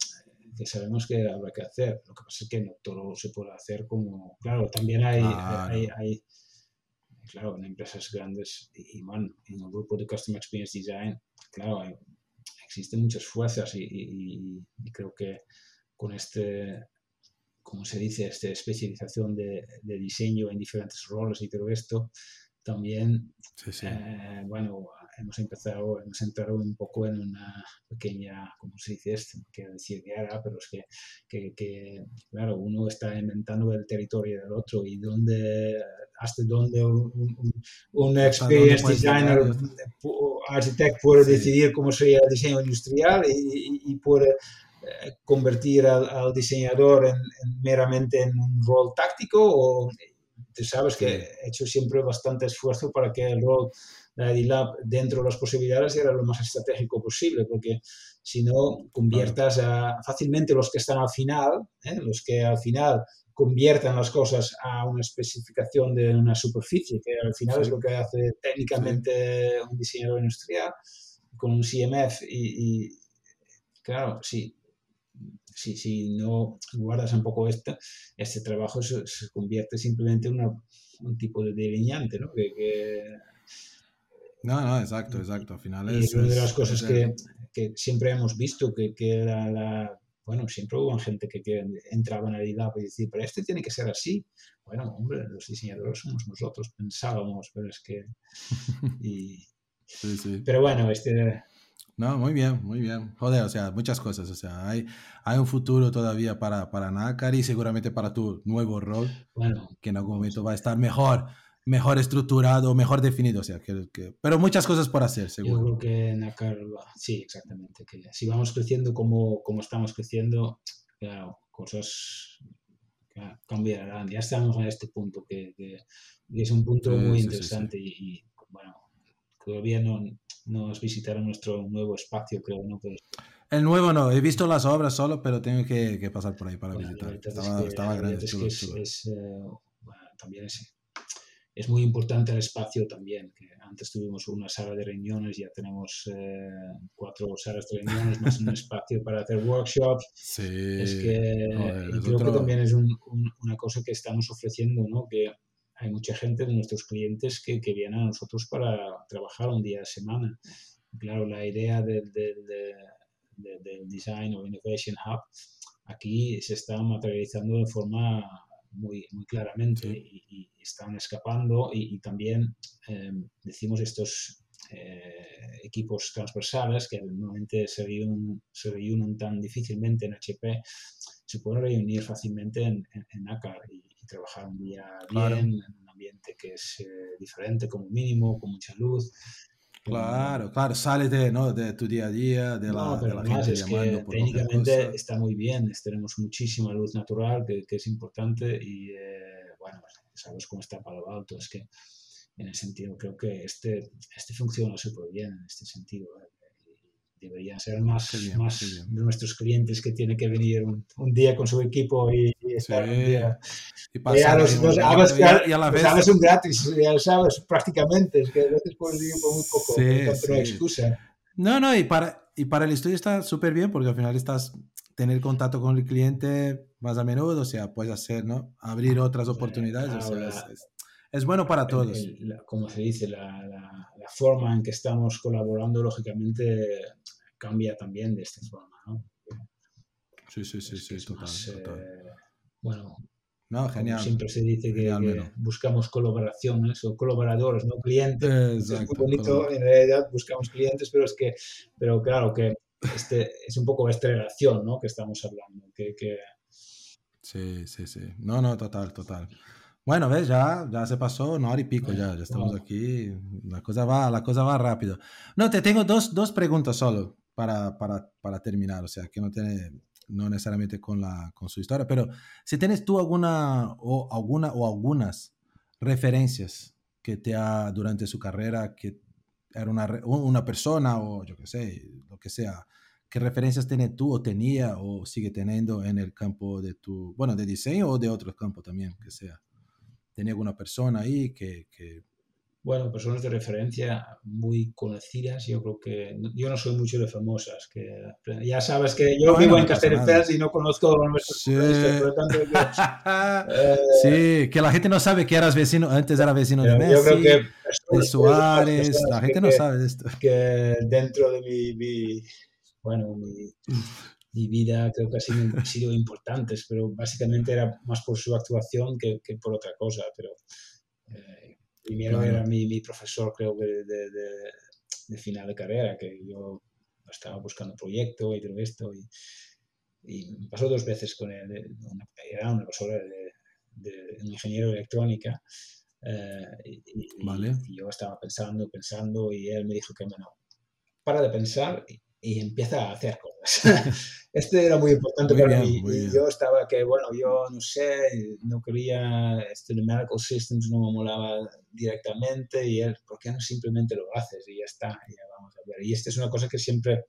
que sabemos que habrá que hacer. Lo que pasa es que no todo se puede hacer como... Claro, también hay, Claro. hay, hay, claro, en empresas grandes y, bueno, en el grupo de Customer Experience Design, claro, existen muchas fuerzas y, creo que con este, como se dice, esta especialización de, de, diseño en diferentes roles y todo esto, también, eh, bueno, hemos empezado, hemos entrado un poco en una pequeña, ¿cómo se dice esto? No quiero decir guerra, pero es que, que, que, claro, uno está inventando el territorio del otro y dónde, hasta dónde un, un, experience designer, architect puede decidir cómo sería el diseño industrial y, y, puede eh, convertir al, diseñador en, meramente en un rol táctico o tú sabes que he hecho siempre bastante esfuerzo para que el rol de Lab dentro de las posibilidades era lo más estratégico posible, porque si no conviertas a, fácilmente los que están al final, ¿eh? los que al final conviertan las cosas a una especificación de una superficie, que al final es lo que hace técnicamente un diseñador industrial con un CMF y, claro, sí, si, si, no guardas un poco este, este trabajo se, convierte simplemente en un tipo de delineante, ¿no? que no, no, exacto, exacto. Al final es. una de las cosas que, que, siempre hemos visto, que, que era la. Bueno, siempre hubo gente que, que entraba en el IDAP y decía, pero este tiene que ser así. Bueno, hombre, los diseñadores somos nosotros, pensábamos, pero es que. Y, sí, sí. Pero bueno, este. No, muy bien, muy bien. Joder, o sea, muchas cosas. O sea, hay, hay un futuro todavía para, para NACAR y seguramente para tu nuevo rol, bueno, que en algún momento va a estar mejor mejor estructurado, mejor definido. O sea, que, que, pero muchas cosas por hacer, seguro. Yo creo que Nakar, sí, exactamente. Que si vamos creciendo como, como estamos creciendo, claro, cosas cambiarán. Ya estamos en este punto que, que es un punto muy interesante y, bueno, todavía no nos visitaron nuestro nuevo espacio, creo, ¿no? el nuevo no, he visto las obras solo, pero tengo que, que pasar por ahí para visitar. Estaba, estaba grande. Es que es, eh, bueno, también es es muy importante el espacio también. Que antes tuvimos una sala de reuniones, ya tenemos eh, cuatro salas de reuniones más un espacio para hacer workshops. Sí. Es que creo que también es una cosa que estamos ofreciendo, ¿no? Que hay mucha gente de nuestros clientes que, que vienen a nosotros para trabajar un día a semana. Claro, la idea del, del, del Design o Innovation Hub aquí se está materializando de forma muy, muy claramente y, están escapando y, también em, decimos estos eh, equipos transversales que normalmente se reúnen, se reúnen tan difícilmente en HP, se pueden reunir fácilmente en, en, ACAR y, trabajar un día bien, en un ambiente que es eh, diferente como mínimo, con mucha luz. Claro, claro, sales de, ¿no? de tu día a día, de la, de la gente es que técnicamente está muy bien, tenemos muchísima luz natural que, que es importante y eh, bueno, sabes cómo está Palo Alto, es que en ese sentido creo que este, este funciona súper bien en este sentido. ¿eh? Deberían ser más, más de nuestros clientes que tienen que venir un, un día con su equipo y, y estar un día. Y pasar, los, los, sabes, y a la vez... sabes un gratis, ya sabes, prácticamente, es que a veces por muy poco, sí, sí. excusa. No, no, y para, y para el estudio está súper bien porque al final estás tener contacto con el cliente más a menudo, o sea, puedes hacer, ¿no? Abrir otras oportunidades, o sea, es, es, es, bueno para todos. El, el, como se dice, la, la, la, forma en que estamos colaborando, lógicamente, cambia también de esta forma, ¿no? Sí, sí, sí, sí, total, más, total. Eh, bueno, no, genial. siempre se dice que, que, buscamos colaboraciones o colaboradores, no clientes. Exacto, es muy bonito, en realidad buscamos clientes, pero es que, pero claro que este es un poco esta relación, ¿no? Que estamos hablando, que, que... Sí, sí, sí. No, no, total, total. Bueno, ves, ya, ya se pasó una hora y pico, ya, ya estamos aquí. La cosa va, la cosa va rápido. No, te tengo dos, dos preguntas solo para, para, para, terminar, o sea, que no tiene, no necesariamente con, la, con su historia, pero si tienes tú alguna o, alguna, o algunas referencias que te ha, durante su carrera, que era una, una persona o yo qué sé, lo que sea, ¿qué referencias tiene tú o tenía o sigue teniendo en el campo de tu, bueno, de diseño o de otro campo también, que sea? ¿Tenía alguna persona ahí que, que bueno, personas de referencia muy conocidas, yo creo que yo no soy mucho de famosas, que ya sabes que yo vivo en Castelldefels y no conozco nuestros sí. eh, sí, que la gente no sabe que eras vecino, antes era vecino de Messi, yo creo que de Suárez, la gente que, no sabe de esto. Que dentro de mi, mi bueno, mi, mi, vida creo que ha sido, ha sido, importantes, pero básicamente era más por su actuación que, que por otra cosa, pero... Eh, Primero claro. era mi, mi, profesor, creo que de, de, de, de, final de carrera, que yo estaba buscando proyecto y todo esto. Y, y me pasó dos veces con él. Una, era una profesora de, de, ingeniero de electrónica. Eh, y, vale. y, yo estaba pensando, pensando, y él me dijo que, bueno, para de pensar y, y empieza a hacer cosas. este era muy importante muy para bien, mí. Y yo estaba que, bueno, yo no sé, no quería, este de Medical Systems no me molaba directamente y él, ¿por qué no simplemente lo haces? Y ya está, y ya vamos a ver. Y esta es una cosa que siempre,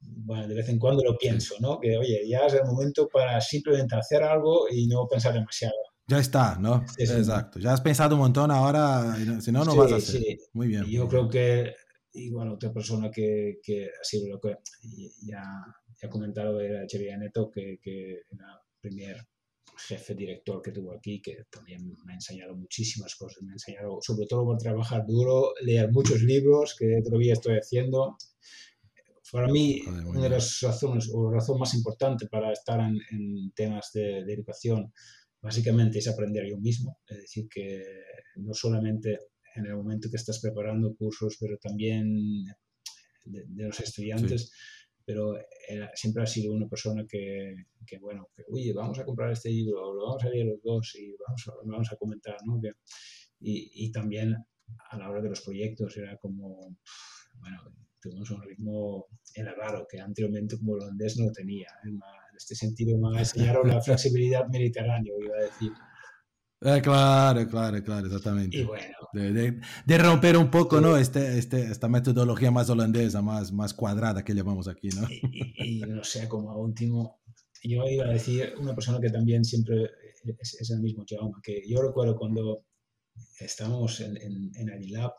bueno, de vez en cuando lo pienso, ¿no? Que, oye, ya es el momento para simplemente hacer algo y no pensar demasiado. Ya está, ¿no? Sí, sí. Exacto. Ya has pensado un montón ahora, si no, no sí, vas a hacer. Sí. Muy bien. Yo creo que igual otra persona que, que ha sido lo que ya, ya he comentado era Xavier Neto, que, que era primer jefe director que tuvo aquí, que también me ha enseñado muchísimas cosas, me ha enseñado sobre todo por trabajar duro, leer muchos libros, que todavía estoy haciendo. Para mí, Joder, muy una de las razones, o razón más importante para estar en, en temas de, de educación, básicamente es aprender yo mismo, es decir, que no solamente en el momento que estás preparando cursos, pero también de, de los estudiantes. Sí. Pero era, siempre ha sido una persona que, que, bueno, que, oye, vamos a comprar este libro, lo vamos a leer los dos y vamos a, vamos a comentar, ¿no? Que, y, y también a la hora de los proyectos era como, bueno, tuvimos un ritmo raro, que anteriormente como holandés no tenía. ¿eh? En este sentido me enseñaron la flexibilidad mediterránea, iba a decir. Eh, claro, claro, claro, exactamente. Y bueno. De, de, de romper un poco, sí. ¿no? Este, este, esta metodología más holandesa, más, más cuadrada que llamamos aquí, ¿no? Y, y, y no sé, como último, yo iba a decir una persona que también siempre es, es el mismo Jaume, que yo recuerdo cuando estábamos en, en, en Agilab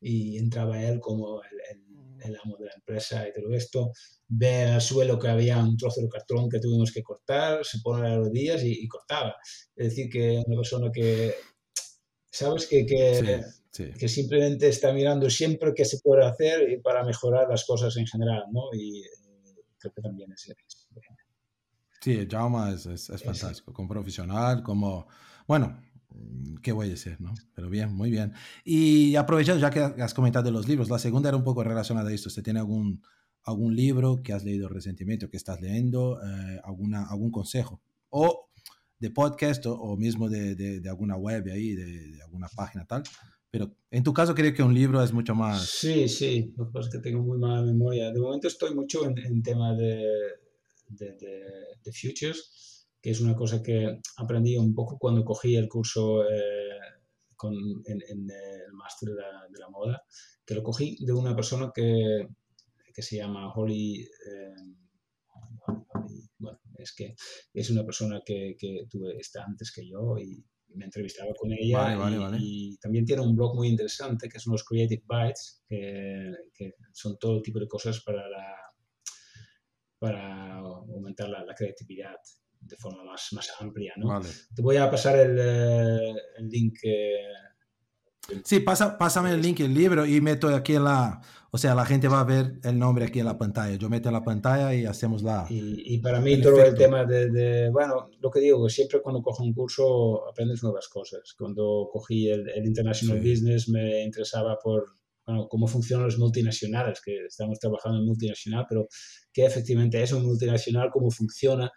y entraba él como el, el el amo de la empresa y todo esto, ve al suelo que había un trozo de cartón que tuvimos que cortar, se pone a los días y, y cortaba. Es decir, que una persona que, ¿sabes? Que, que, sí, sí. que, simplemente está mirando siempre qué se puede hacer para mejorar las cosas en general, ¿no? Y eh, creo que también es... es sí, Jaume es, es, es fantástico, como profesional, como, bueno, qué voy a decir, ¿no? Pero bien, muy bien. Y aprovechando, ya que has comentado los libros, la segunda era un poco relacionada a esto. ¿Usted tiene algún, algún libro que has leído recientemente o que estás leyendo? Eh, alguna, ¿Algún consejo? O de podcast o, o mismo de, de, de, alguna web ahí, de, de, alguna página tal. Pero en tu caso creo que un libro es mucho más... Sí, sí. Lo que pasa es que tengo muy mala memoria. De momento estoy mucho en, en tema de, de futures que es una cosa que aprendí un poco cuando cogí el curso eh, con, en, en, el máster de la, de la, moda, que lo cogí de una persona que, que se llama Holly, eh, bueno, es que es una persona que, que tuve está antes que yo y me entrevistaba con ella vale, vale, y, vale. y, también tiene un blog muy interesante que son los Creative Bytes, que, que son todo tipo de cosas para la para aumentar la, la creatividad de forma más, más amplia. ¿no? Vale. Te voy a pasar el, eh, el link. Eh, Sí, pasa, pásame el link, el libro y meto aquí la... O sea, la gente va a ver el nombre aquí en la pantalla. Yo meto en la pantalla y hacemos la... Y, y para mí el todo efecto. el tema de, de, Bueno, lo que digo, siempre cuando cojo un curso aprendes nuevas cosas. Cuando cogí el, el International sí. Business me interesaba por bueno, cómo funcionan los multinacionales, que estamos trabajando en multinacional, pero qué efectivamente es un multinacional, cómo funciona.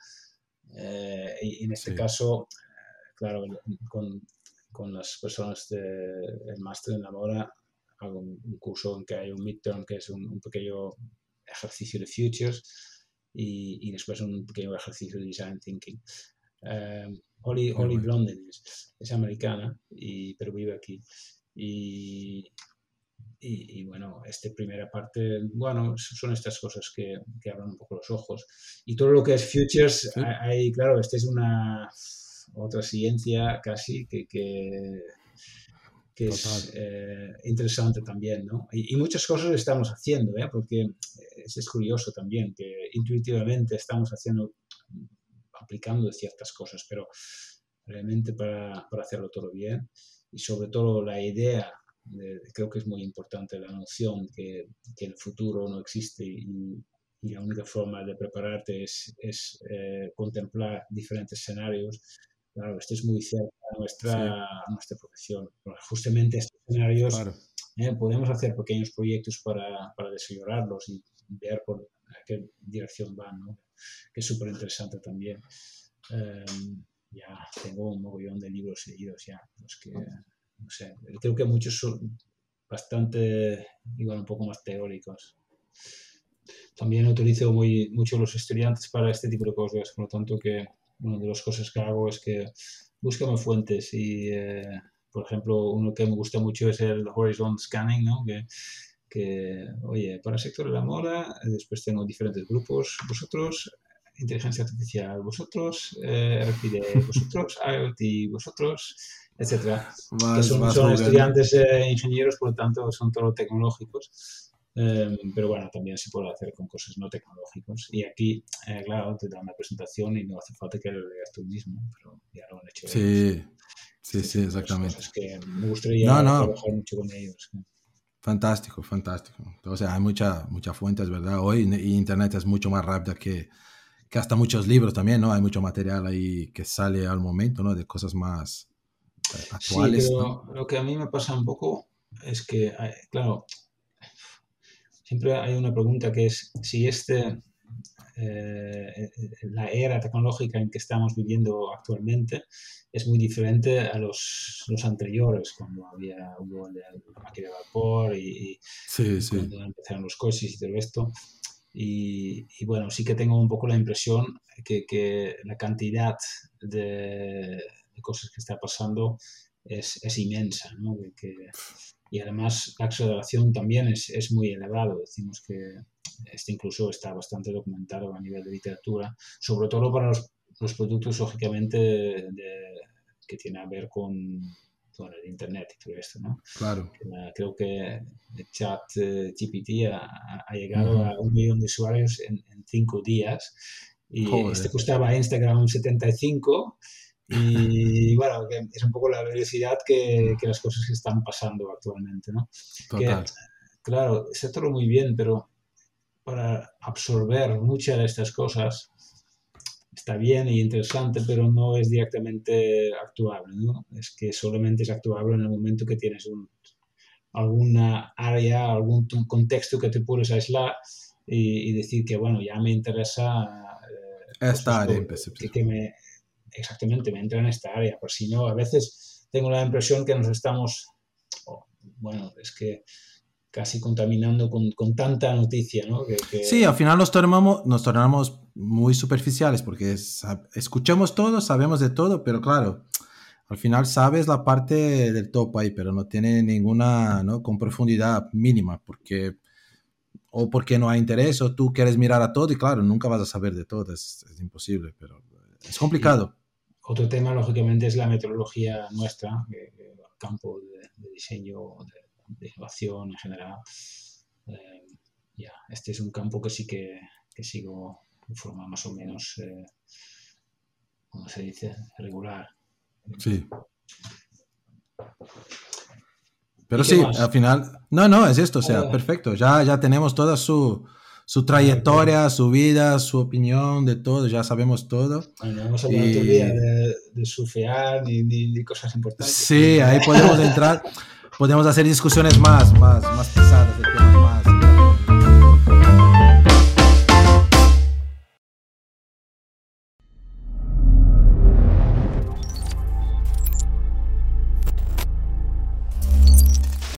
Eh, y, en este sí. caso, eh, claro, con, con, las personas del de, máster en la moda hago un, un, curso en que hay un midterm, que es un, un pequeño ejercicio de futures, y, y, después un pequeño ejercicio de design thinking. Eh, Holly, Holly Blondin es, es, americana, y, pero vive aquí. Y, y, y, bueno, esta primera parte, bueno, son estas cosas que, que, abren un poco los ojos. Y todo lo que es futures, sí. hay, claro, esta es una otra ciencia casi que, que, que es eh, interesante también, ¿no? Y, muchas cosas estamos haciendo, ¿eh? Porque es, es, curioso también que intuitivamente estamos haciendo, aplicando ciertas cosas, pero realmente para, para hacerlo todo bien y sobre todo la idea, creo que es muy importante la noción que, que el futuro no existe y, y, la única forma de prepararte es, es eh, contemplar diferentes escenarios. Claro, esto es muy cerca a nuestra, nuestra profesión. Justamente estos escenarios eh, podemos hacer pequeños proyectos para, para desarrollarlos y ver por qué dirección van, ¿no? que es súper interesante también. Em, ya tengo un mogollón de libros seguidos ya, los que, no sé, creo que muchos son bastante, igual un poco más teóricos. También utilizo muy, mucho los estudiantes para este tipo de cosas, por lo tanto que una de las cosas que hago es que búscame fuentes y, eh, por ejemplo, uno que me gusta mucho es el Horizon Scanning, ¿no? Que, que, oye, para el sector de la moda, después tengo diferentes grupos, vosotros inteligencia artificial, vosotros, eh, RFID, vosotros, IoT, vosotros, etcétera. que son, estudiantes eh, ingenieros, por lo tanto, son todo tecnológicos. Em, pero bueno, también se puede hacer con cosas no tecnológicas. Y aquí, eh, claro, te dan una presentación y no hace falta que lo leas tú mismo, pero ya lo han hecho. Sí, sí, sí, exactamente. Es que me gustaría trabajar mucho con ellos. Fantástico, fantástico. O sea, hay mucha, mucha fuentes, ¿verdad? Hoy Internet es mucho más rápida que, que hasta muchos libros también, ¿no? Hay mucho material ahí que sale al momento, ¿no? De cosas más eh, actuales. Sí, pero lo que a mí me pasa un poco es que, claro, siempre hay una pregunta que es si este, eh, la era tecnológica en que estamos viviendo actualmente es muy diferente a los, los anteriores, cuando había hubo la máquina de vapor y, y cuando empezaron los coches y todo esto. Y, bueno, sí que tengo un poco la impresión que, que la cantidad de, cosas que está pasando es, es inmensa, ¿no? Que, y además la aceleración también es, es, muy elevado. Decimos que este incluso está bastante documentado a nivel de literatura, sobre todo para los, los productos, lógicamente, de, que tienen a ver con bueno, el Internet y todo esto, ¿no? Claro. Creo que el chat eh, GPT ha, ha llegado a un millón de usuarios en, en cinco días y este costaba Instagram 75 y bueno, que es un poco la velocidad que, que las cosas que están pasando actualmente, ¿no? Total. Que, claro, está todo muy bien, pero para absorber muchas de estas cosas está bien y interesante, pero no es directamente actuable, ¿no? Es que solamente es actuable en el momento que tienes un, alguna área, algún contexto que te puedes aislar y, y decir que, bueno, ya me interesa... Eh, esta área que, que me, exactamente, me entra en esta área, por si no, a veces tengo la impresión que nos estamos, oh, bueno, es que casi contaminando con, con tanta noticia, ¿no? Que, que... Sí, al final nos tornamos, nos tornamos muy superficiales porque escuchamos todo, sabemos de todo, pero claro, al final sabes la parte del top ahí, pero no tiene ninguna, ¿no? Con profundidad mínima, porque o porque no hay interés o tú quieres mirar a todo y claro, nunca vas a saber de todo, es, es imposible, pero es complicado. Y otro tema, lógicamente, es la metodología nuestra, el campo de, de diseño, de, de, innovación en general. Eh, ya, este es un campo que sí que, que sigo de forma más o menos, eh, ¿cómo se dice?, regular. Sí. Pero sí, más? al final, no, no, es esto, o sea, perfecto, ya, ya tenemos toda su, su trayectoria, su vida, su opinión, de todo, ya sabemos todo. Bueno, hablar y... de, de surfear ni, ni, ni, cosas importantes. Sí, ahí podemos entrar, podemos hacer discusiones más, más, más pesadas.